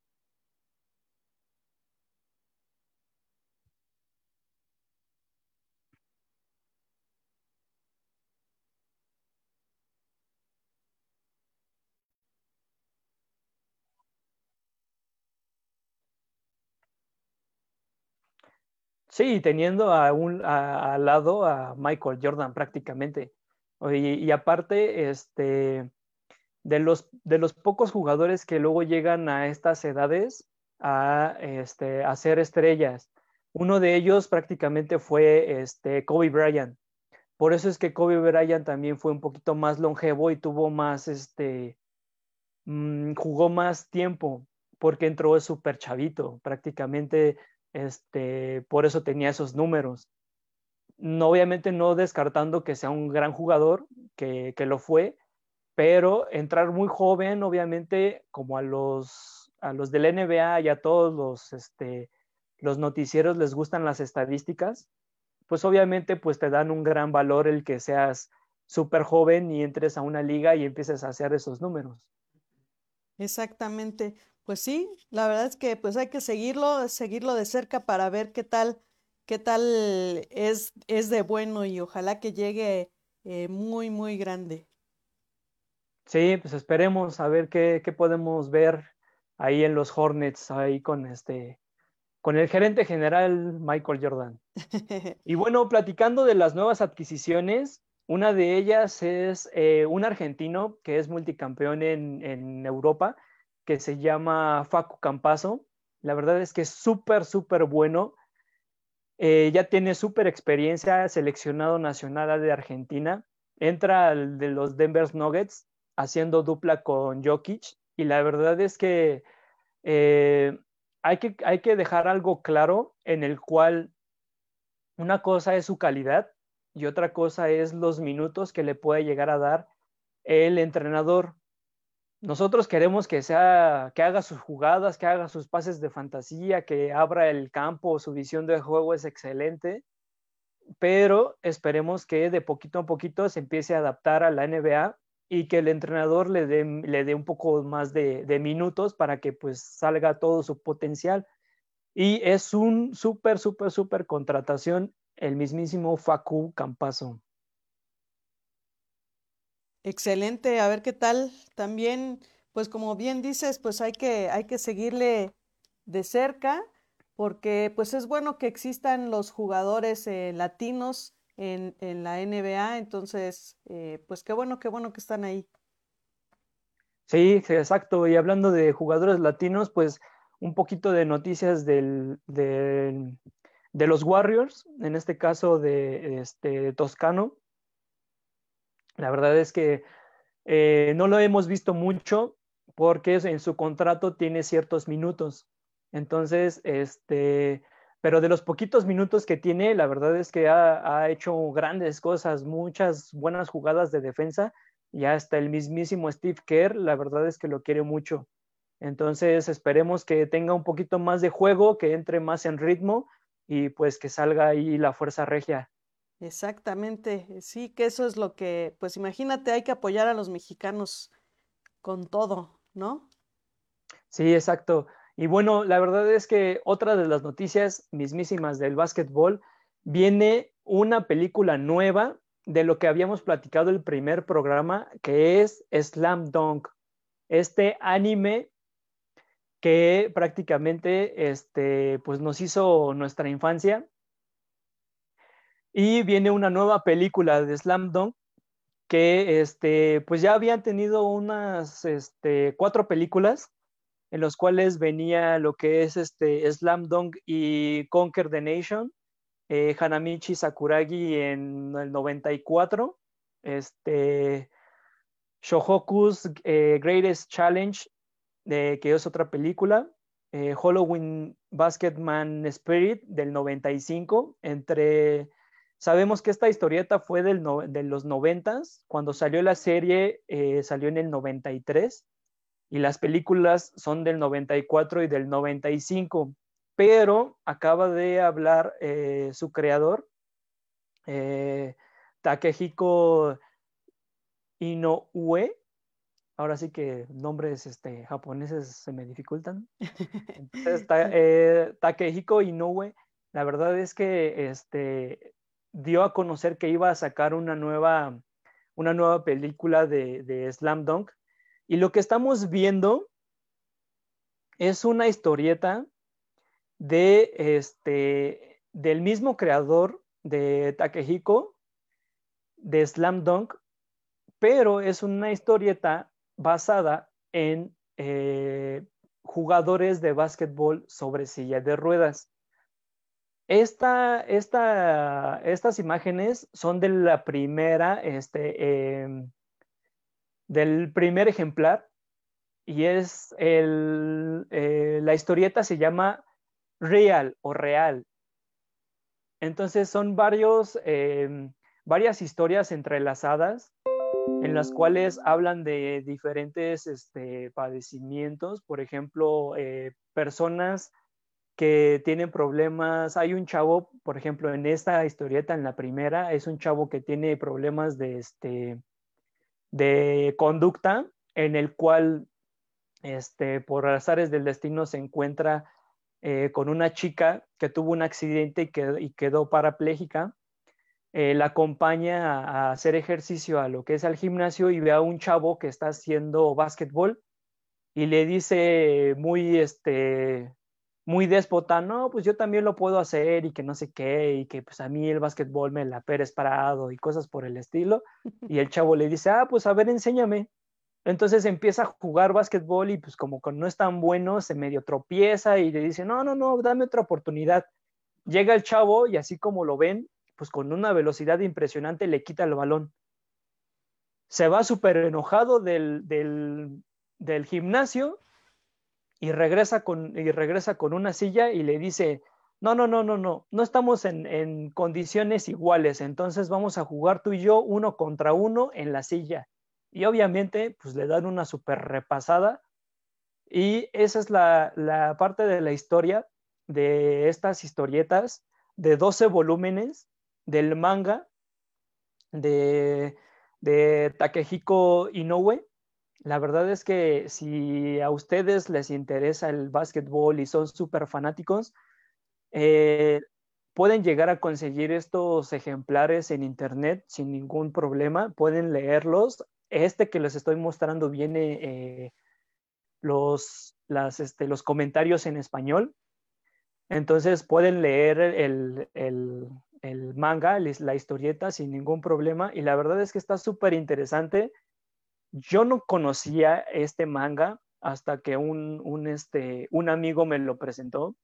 Sí, teniendo a un, al lado a Michael Jordan prácticamente. Y, aparte, este, de los, de los pocos jugadores que luego llegan a estas edades a, este, ser estrellas, uno de ellos prácticamente fue este, Kobe Bryant. Por eso es que Kobe Bryant también fue un poquito más longevo y tuvo más, este, mm, jugó más tiempo, porque entró súper chavito, prácticamente, este, por eso tenía esos números no, obviamente no descartando que sea un gran jugador, que, lo fue, pero entrar muy joven, obviamente, como a los, a los del NBA y a todos los, este, los noticieros les gustan las estadísticas, pues obviamente pues te dan un gran valor el que seas súper joven y entres a una liga y empieces a hacer esos números. Exactamente. Pues sí, la verdad es que pues hay que seguirlo, seguirlo de cerca para ver qué tal qué tal es, es de bueno y ojalá que llegue eh, muy, muy grande. Sí, pues esperemos a ver qué, qué, podemos ver ahí en los Hornets, ahí con este, con el gerente general Michael Jordan. <laughs> y bueno, platicando de las nuevas adquisiciones, una de ellas es eh, un argentino que es multicampeón en, en Europa, que se llama Facu Campazo. La verdad es que es súper, súper bueno. Eh, ya tiene súper experiencia, seleccionado nacional de Argentina. Entra al de los Denver Nuggets haciendo dupla con Jokic y la verdad es que, eh, hay que hay que dejar algo claro en el cual una cosa es su calidad y otra cosa es los minutos que le puede llegar a dar el entrenador nosotros queremos que sea, que haga sus jugadas, que haga sus pases de fantasía, que abra el campo, su visión de juego es excelente, pero esperemos que de poquito a poquito se empiece a adaptar a la NBA y que el entrenador le dé, le dé un poco más de, minutos para que pues salga todo su potencial. Y es un súper, súper, súper contratación el mismísimo Facu Campazo. Excelente, a ver qué tal. También, pues como bien dices, pues hay que, hay que seguirle de cerca porque pues es bueno que existan los jugadores eh, latinos en, en, la NBA, entonces, eh, pues qué bueno, qué bueno que están ahí. Sí, sí, exacto. Y hablando de jugadores latinos, pues un poquito de noticias del, del, de los Warriors, en este caso de este, Toscano, la verdad es que eh, no lo hemos visto mucho porque en su contrato tiene ciertos minutos. Entonces, este, pero de los poquitos minutos que tiene, la verdad es que ha, hecho grandes cosas, muchas buenas jugadas de defensa y hasta el mismísimo Steve Kerr, la verdad es que lo quiere mucho. Entonces, esperemos que tenga un poquito más de juego, que entre más en ritmo y pues que salga ahí la fuerza regia. Exactamente, sí, que eso es lo que, pues imagínate, hay que apoyar a los mexicanos con todo, ¿no? Sí, exacto. Y bueno, la verdad es que otra de las noticias mismísimas del básquetbol viene una película nueva de lo que habíamos platicado el primer programa, que es Slam Dunk, este anime que prácticamente este, pues nos hizo nuestra infancia y viene una nueva película de Slam Dunk que este, pues ya habían tenido unas este, cuatro películas en los cuales venía lo que es este Slam Dunk y Conquer the Nation, eh, Hanamichi Sakuragi en el 94, este, Shohoku's eh, Greatest Challenge, que es otra película, eh, Halloween Basketman Spirit del 95, entre... Sabemos que esta historieta fue del de los 90, cuando salió la serie eh, salió en el 93 y las películas son del 94 y del 95, pero acaba de hablar eh, su creador, Takehiko Inoue, ahora sí que nombres este, japoneses se me dificultan. <laughs> Entonces, eh, Takehiko Inoue, la verdad es que este, dio a conocer que iba a sacar una nueva, una nueva película de, Slam Dunk. Y lo que estamos viendo es una historieta de este, del mismo creador de Takehiko, de Slam Dunk, pero es una historieta basada en eh, jugadores de básquetbol sobre silla de ruedas. Estas imágenes son de la primera, este, em, del primer ejemplar y es el, eh, la historieta se llama Real o Real. Entonces son varios, em, varias historias entrelazadas en las cuales hablan de diferentes este, padecimientos, por ejemplo, eh, personas que tienen problemas, hay un chavo, por ejemplo, en esta historieta, en la primera, es un chavo que tiene problemas de, este, de conducta, en el cual, este, por azares del destino, se encuentra eh, con una chica que tuvo un accidente y quedó parapléjica. Eh, la acompaña a, hacer ejercicio a lo que es al gimnasio y ve a un chavo que está haciendo básquetbol y le dice muy, este, muy déspota, no, pues yo también lo puedo hacer y que no sé qué, y que pues a mí el básquetbol me la Pérez parado y cosas por el estilo. <laughs> Y el chavo le dice, ah, pues a ver, enséñame. Entonces empieza a jugar básquetbol y pues como no es tan bueno, se medio tropieza y le dice, no, no, no, dame otra oportunidad. Llega el chavo y así como lo ven, pues con una velocidad impresionante le quita el balón. Se va súper enojado del, del, gimnasio y regresa, con, y regresa con una silla y le dice, no, no, no, no, no, no estamos en, en, condiciones iguales, entonces vamos a jugar tú y yo uno contra uno en la silla. Y obviamente, pues le dan una súper repasada. Y esa es la, la, parte de la historia de estas historietas de 12 volúmenes del manga de, de Takehiko Inoue. La verdad es que si a ustedes les interesa el básquetbol y son súper fanáticos, eh, pueden llegar a conseguir estos ejemplares en internet sin ningún problema, pueden leerlos. Este que les estoy mostrando viene eh, los, este, los comentarios en español, entonces pueden leer el, el manga, la historieta sin ningún problema y la verdad es que está súper interesante. Yo no conocía este manga hasta que un, un, este, un amigo me lo presentó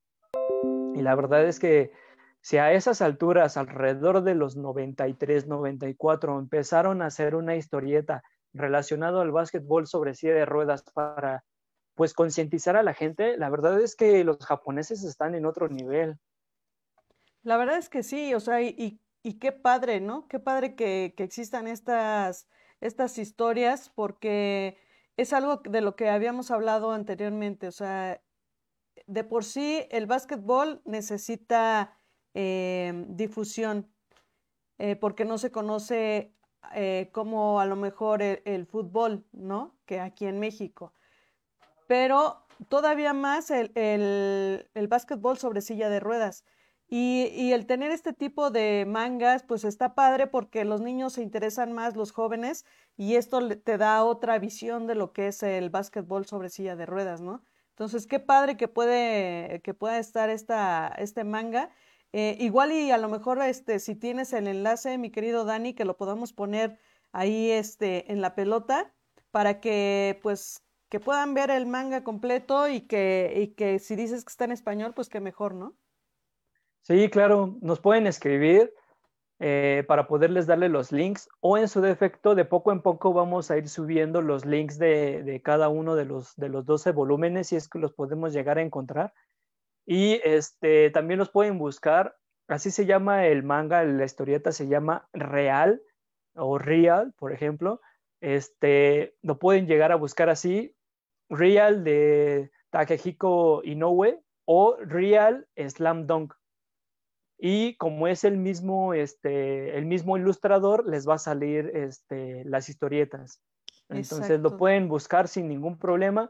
y la verdad es que si a esas alturas, alrededor de los 93, 94, empezaron a hacer una historieta relacionado al básquetbol sobre silla de ruedas para pues concientizar a la gente, la verdad es que los japoneses están en otro nivel. La verdad es que sí, o sea, y, y qué padre, ¿no? Qué padre que, que existan estas, estas historias porque es algo de lo que habíamos hablado anteriormente, o sea, de por sí el básquetbol necesita eh, difusión eh, porque no se conoce eh, como a lo mejor el, fútbol, ¿no? Que aquí en México. Pero todavía más el, el, el básquetbol sobre silla de ruedas. Y, el tener este tipo de mangas, pues está padre porque los niños se interesan más, los jóvenes, y esto te da otra visión de lo que es el básquetbol sobre silla de ruedas, ¿no? Entonces, qué padre que puede, que pueda estar esta, este manga. Eh, igual y a lo mejor este, si tienes el enlace, mi querido Dani, que lo podamos poner ahí este, en la pelota para que pues que puedan ver el manga completo y que, y que si dices que está en español, pues que mejor, ¿no? Sí, claro, nos pueden escribir eh, para poderles darle los links o en su defecto, de poco en poco vamos a ir subiendo los links de, de cada uno de los, de los 12 volúmenes si es que los podemos llegar a encontrar. Y este, también los pueden buscar, así se llama el manga, la historieta se llama Real o Real, por ejemplo. Este, lo pueden llegar a buscar así, Real de Takehiko Inoue o Real Slam Dunk. Y como es el mismo, este, el mismo ilustrador, les va a salir este, las historietas. Entonces lo pueden buscar sin ningún problema.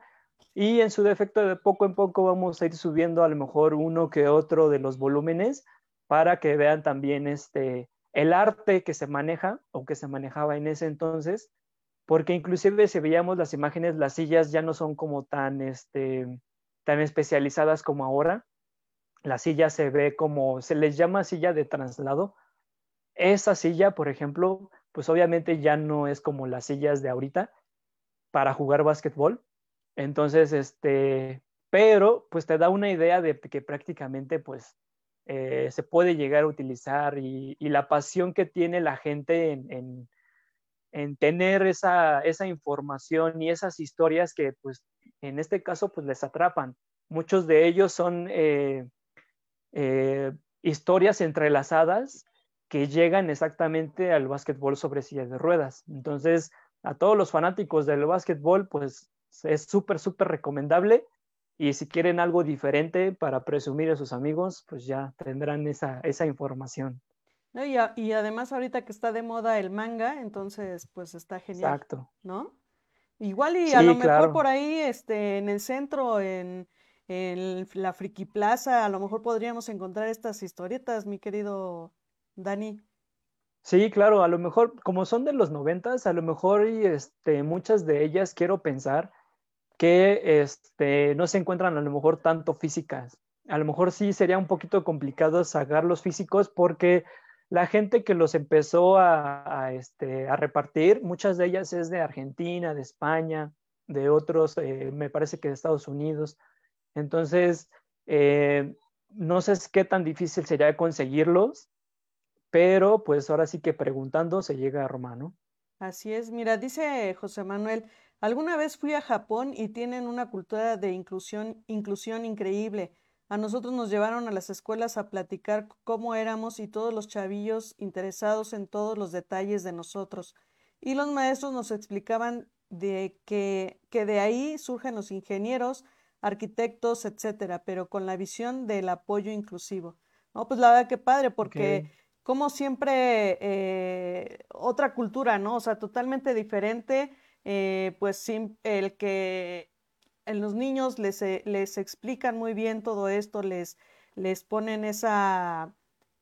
Y en su defecto, de poco en poco vamos a ir subiendo a lo mejor uno que otro de los volúmenes para que vean también este, el arte que se maneja o que se manejaba en ese entonces, porque inclusive si veíamos las imágenes, las sillas ya no son como tan, este, tan especializadas como ahora. La silla se ve como, se les llama silla de traslado. Esa silla, por ejemplo, pues obviamente ya no es como las sillas de ahorita para jugar básquetbol, entonces, este, pero pues te da una idea de que prácticamente pues eh, se puede llegar a utilizar y, la pasión que tiene la gente en, tener esa, información y esas historias que pues en este caso pues les atrapan. Muchos de ellos son eh, eh, historias entrelazadas que llegan exactamente al básquetbol sobre sillas de ruedas. Entonces, a todos los fanáticos del básquetbol, pues es súper, súper recomendable. Y si quieren algo diferente para presumir a sus amigos, pues ya tendrán esa, esa información. y, además ahorita que está de moda el manga, entonces pues está genial. Exacto. ¿No? Igual y a lo mejor por ahí, este, en el centro, en, en, la Friki Plaza, a lo mejor podríamos encontrar estas historietas, mi querido Dani. Sí, claro, a lo mejor, como son de los noventas, a lo mejor este, muchas de ellas quiero pensar que este, no se encuentran a lo mejor tanto físicas. A lo mejor sí sería un poquito complicado sacar los físicos porque la gente que los empezó a, este, repartir, muchas de ellas es de Argentina, de España, de otros, eh, me parece que de Estados Unidos. Entonces, eh, no sé qué tan difícil sería conseguirlos, pero pues ahora sí que preguntando se llega a Romano. Así es, mira, dice José Manuel, Alguna vez fui a Japón y tienen una cultura de inclusión, inclusión increíble. A nosotros nos llevaron a las escuelas a platicar cómo éramos y todos los chavillos interesados en todos los detalles de nosotros. Y los maestros nos explicaban de que, que de ahí surgen los ingenieros, arquitectos, etcétera, pero con la visión del apoyo inclusivo. No, pues la verdad que padre, porque como siempre eh, otra cultura, ¿no? O sea, totalmente diferente eh, pues el que en los niños les, eh, les, explican muy bien todo esto, les, les ponen esa,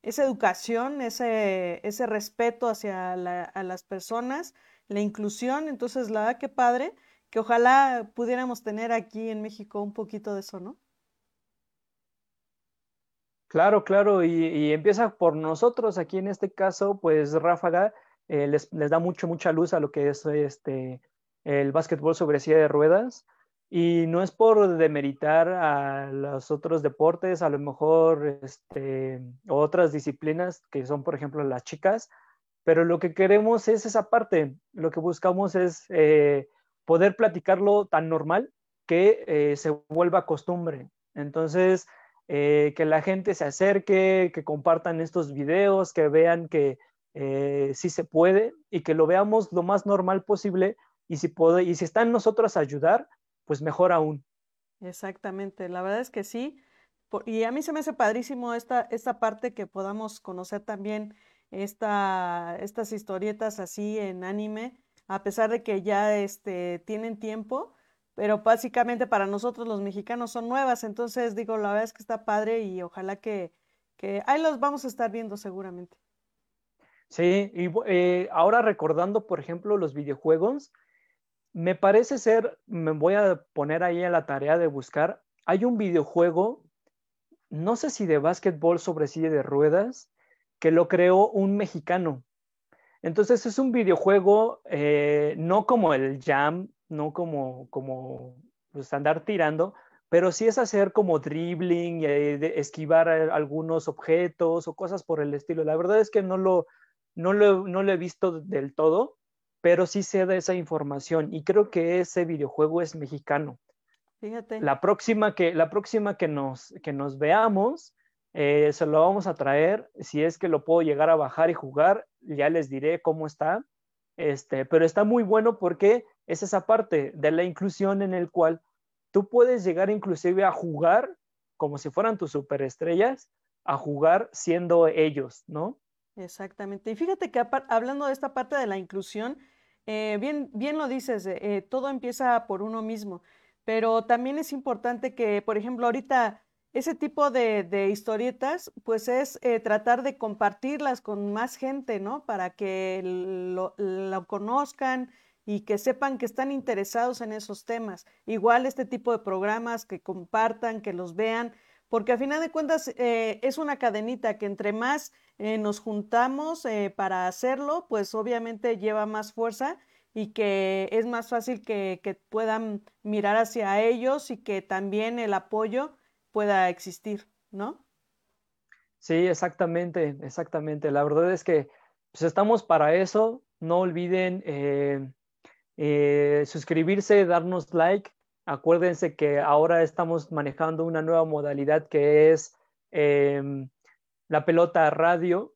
esa educación, ese, ese respeto hacia a las personas, la inclusión, entonces la verdad que padre, ojalá pudiéramos tener aquí en México un poquito de eso, ¿no? Claro, claro, y, empieza por nosotros, aquí en este caso, pues Ráfaga eh, les, les, da mucho, mucha luz a lo que es este el básquetbol sobre silla de ruedas. Y no es por demeritar a los otros deportes, a lo mejor este, otras disciplinas que son, por ejemplo, las chicas, pero lo que queremos es esa parte, lo que buscamos es eh, poder platicarlo tan normal que eh, se vuelva costumbre. Entonces, eh, que la gente se acerque, que compartan estos videos, que vean que sí se puede y que lo veamos lo más normal posible y si, puede, y si está en nosotros ayudar, pues mejor aún. Exactamente, la verdad es que sí. Y a mí se me hace padrísimo esta, esta parte que podamos conocer también esta, estas historietas así en anime, a pesar de que ya este, tienen tiempo, pero básicamente para nosotros los mexicanos son nuevas. Entonces digo, la verdad es que está padre y ojalá que, que ahí los vamos a estar viendo seguramente. Sí, y eh, ahora recordando, por ejemplo, los videojuegos, me parece ser, me voy a poner ahí en la tarea de buscar, hay un videojuego, no sé si de básquetbol sobre silla de ruedas, que lo creó un mexicano. Entonces es un videojuego eh, no como el Jam, no como, como pues, andar tirando, pero sí es hacer como dribbling, eh, esquivar algunos objetos o cosas por el estilo. La verdad es que no lo, no lo, no lo he visto del todo, pero sí sé de esa información y creo que ese videojuego es mexicano. Fíjate. La próxima que, la próxima que, nos, que nos veamos, eh, se lo vamos a traer. Si es que lo puedo llegar a bajar y jugar, ya les diré cómo está. Este, pero está muy bueno porque es esa parte de la inclusión en el cual tú puedes llegar inclusive a jugar como si fueran tus superestrellas, a jugar siendo ellos, ¿no? Exactamente. Y fíjate que hablando de esta parte de la inclusión, eh, bien, bien lo dices, eh, todo empieza por uno mismo, pero también es importante que, por ejemplo, ahorita ese tipo de, historietas, pues es eh, tratar de compartirlas con más gente, ¿no? Para que lo, lo, conozcan y que sepan que están interesados en esos temas. Igual este tipo de programas, que compartan, que los vean, porque a final de cuentas eh, es una cadenita que entre más eh, nos juntamos eh, para hacerlo, pues obviamente lleva más fuerza y que es más fácil que, que, puedan mirar hacia ellos y que también el apoyo pueda existir, ¿no? Sí, exactamente, exactamente. La verdad es que pues, estamos para eso. No olviden suscribirse, darnos like, Acuérdense que ahora estamos manejando una nueva modalidad que es em, la pelota radio,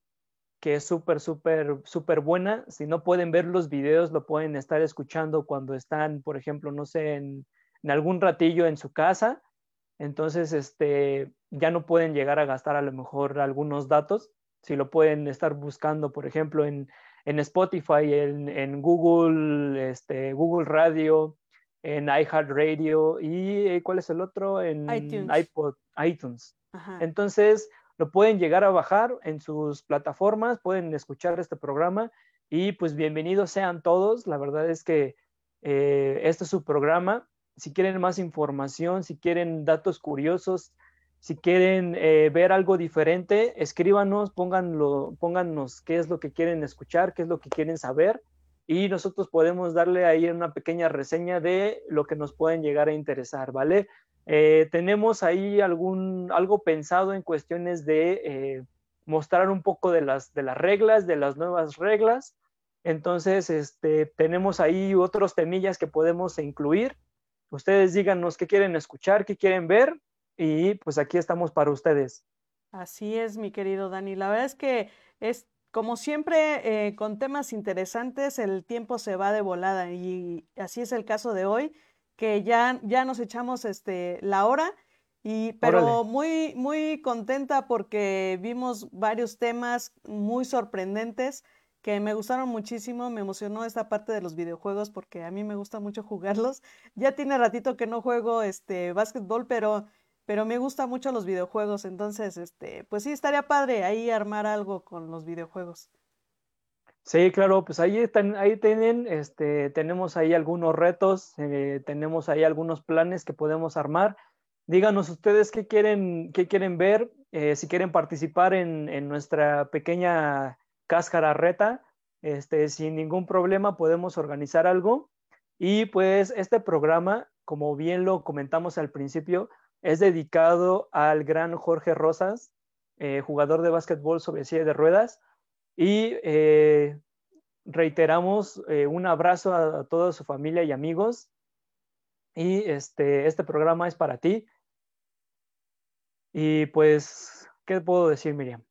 que es súper, súper, súper buena. Si no pueden ver los videos, lo pueden estar escuchando cuando están, por ejemplo, no sé, en, algún ratillo en su casa. Entonces, este, ya no pueden llegar a gastar a lo mejor algunos datos. Si lo pueden estar buscando, por ejemplo, en, Spotify, en, en Google, este, Google Radio, en iHeartRadio y eh, ¿cuál es el otro? En iPod, iTunes. Entonces, lo pueden llegar a bajar en sus plataformas, pueden escuchar este programa y pues bienvenidos sean todos. La verdad es que eh, este es su programa. Si quieren más información, si quieren datos curiosos, si quieren eh, ver algo diferente, escríbanos, pónganlo, pónganos qué es lo que quieren escuchar, qué es lo que quieren saber y nosotros podemos darle ahí una pequeña reseña de lo que nos pueden llegar a interesar, ¿vale? Eh, tenemos ahí algún, algo pensado en cuestiones de eh, mostrar un poco de las, de las reglas, de las nuevas reglas. Entonces, este, tenemos ahí otros temillas que podemos incluir. Ustedes díganos qué quieren escuchar, qué quieren ver y pues aquí estamos para ustedes. Así es, mi querido Dani. La verdad es que es como siempre, eh, con temas interesantes, el tiempo se va de volada y así es el caso de hoy, que ya, ya nos echamos este, la hora, y, pero muy, muy contenta porque vimos varios temas muy sorprendentes que me gustaron muchísimo, me emocionó esta parte de los videojuegos porque a mí me gusta mucho jugarlos. <laughs> Ya tiene ratito que no juego este básquetbol, pero pero me gustan mucho los videojuegos, entonces, este, pues sí, estaría padre ahí armar algo con los videojuegos. Sí, claro, pues ahí están, ahí tienen, este, tenemos ahí algunos retos, eh, tenemos ahí algunos planes que podemos armar. Díganos ustedes qué quieren, qué quieren ver, eh, si quieren participar en, en, nuestra pequeña cáscara reta, este, sin ningún problema podemos organizar algo. Y pues este programa, como bien lo comentamos al principio, es dedicado al gran Jorge Rosas, eh, jugador de básquetbol sobre silla de ruedas. Y eh, reiteramos eh, un abrazo a, toda su familia y amigos. Y este, este programa es para ti. Y pues, ¿qué puedo decir, Miriam?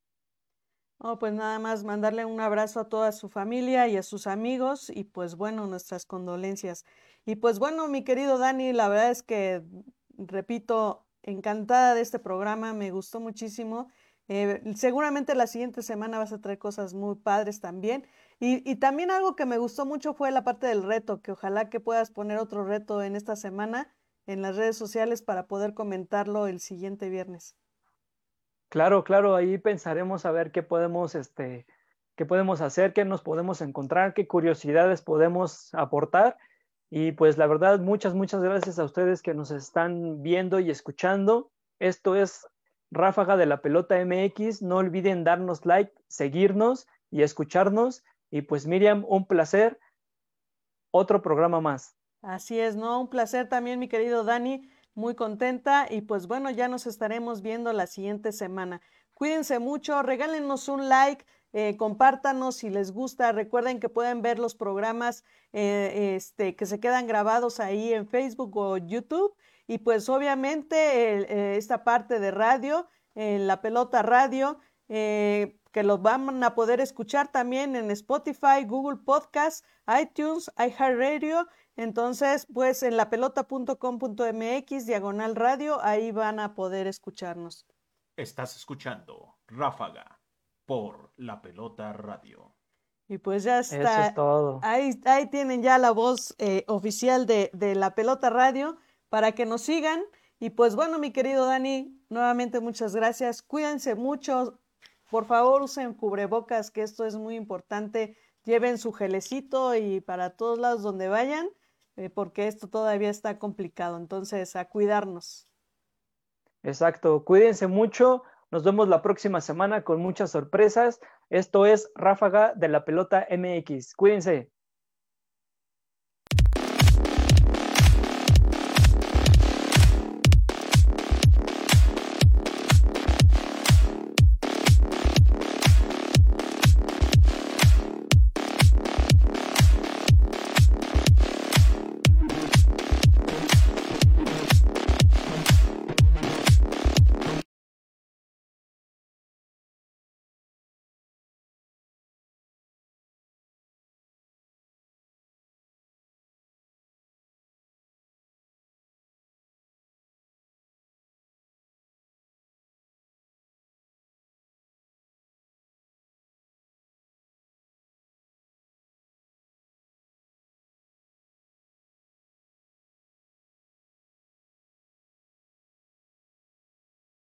Oh, pues nada más mandarle un abrazo a toda su familia y a sus amigos y pues bueno, nuestras condolencias. Y pues bueno, mi querido Dani, la verdad es que repito, encantada de este programa, me gustó muchísimo. Eh, seguramente la siguiente semana vas a traer cosas muy padres también. Y, también algo que me gustó mucho fue la parte del reto, que ojalá que puedas poner otro reto en esta semana en las redes sociales para poder comentarlo el siguiente viernes. Claro, claro, ahí pensaremos a ver qué podemos, este, qué podemos hacer, qué nos podemos encontrar, qué curiosidades podemos aportar y pues la verdad, muchas, muchas gracias a ustedes que nos están viendo y escuchando. Esto es Ráfaga de la Pelota MX. No olviden darnos like, seguirnos y escucharnos. Y pues Miriam, un placer. Otro programa más. Así es, ¿no? Un placer también, mi querido Dani. Muy contenta y pues bueno, ya nos estaremos viendo la siguiente semana. Cuídense mucho, regálenos un like, eh, compártanos si les gusta. Recuerden que pueden ver los programas eh, este, que se quedan grabados ahí en Facebook o YouTube. Y pues obviamente eh, esta parte de radio, la pelota radio, que los van a poder escuchar también en Spotify, Google Podcast, iTunes, iHeartRadio. Entonces, pues en lapelota.com.mx, diagonal radio, ahí van a poder escucharnos. Estás escuchando Ráfaga por La Pelota Radio. Y pues ya está. Eso es todo. Ahí, ahí tienen ya la voz eh, oficial de, de La Pelota Radio para que nos sigan. Y pues bueno, mi querido Dani, nuevamente muchas gracias. Cuídense mucho, por favor, usen cubrebocas, que esto es muy importante. Lleven su gelecito y para todos lados donde vayan, eh, porque esto todavía está complicado. Entonces, a cuidarnos. Exacto, cuídense mucho. Nos vemos la próxima semana con muchas sorpresas. Esto es Ráfaga de la Pelota MX. Cuídense.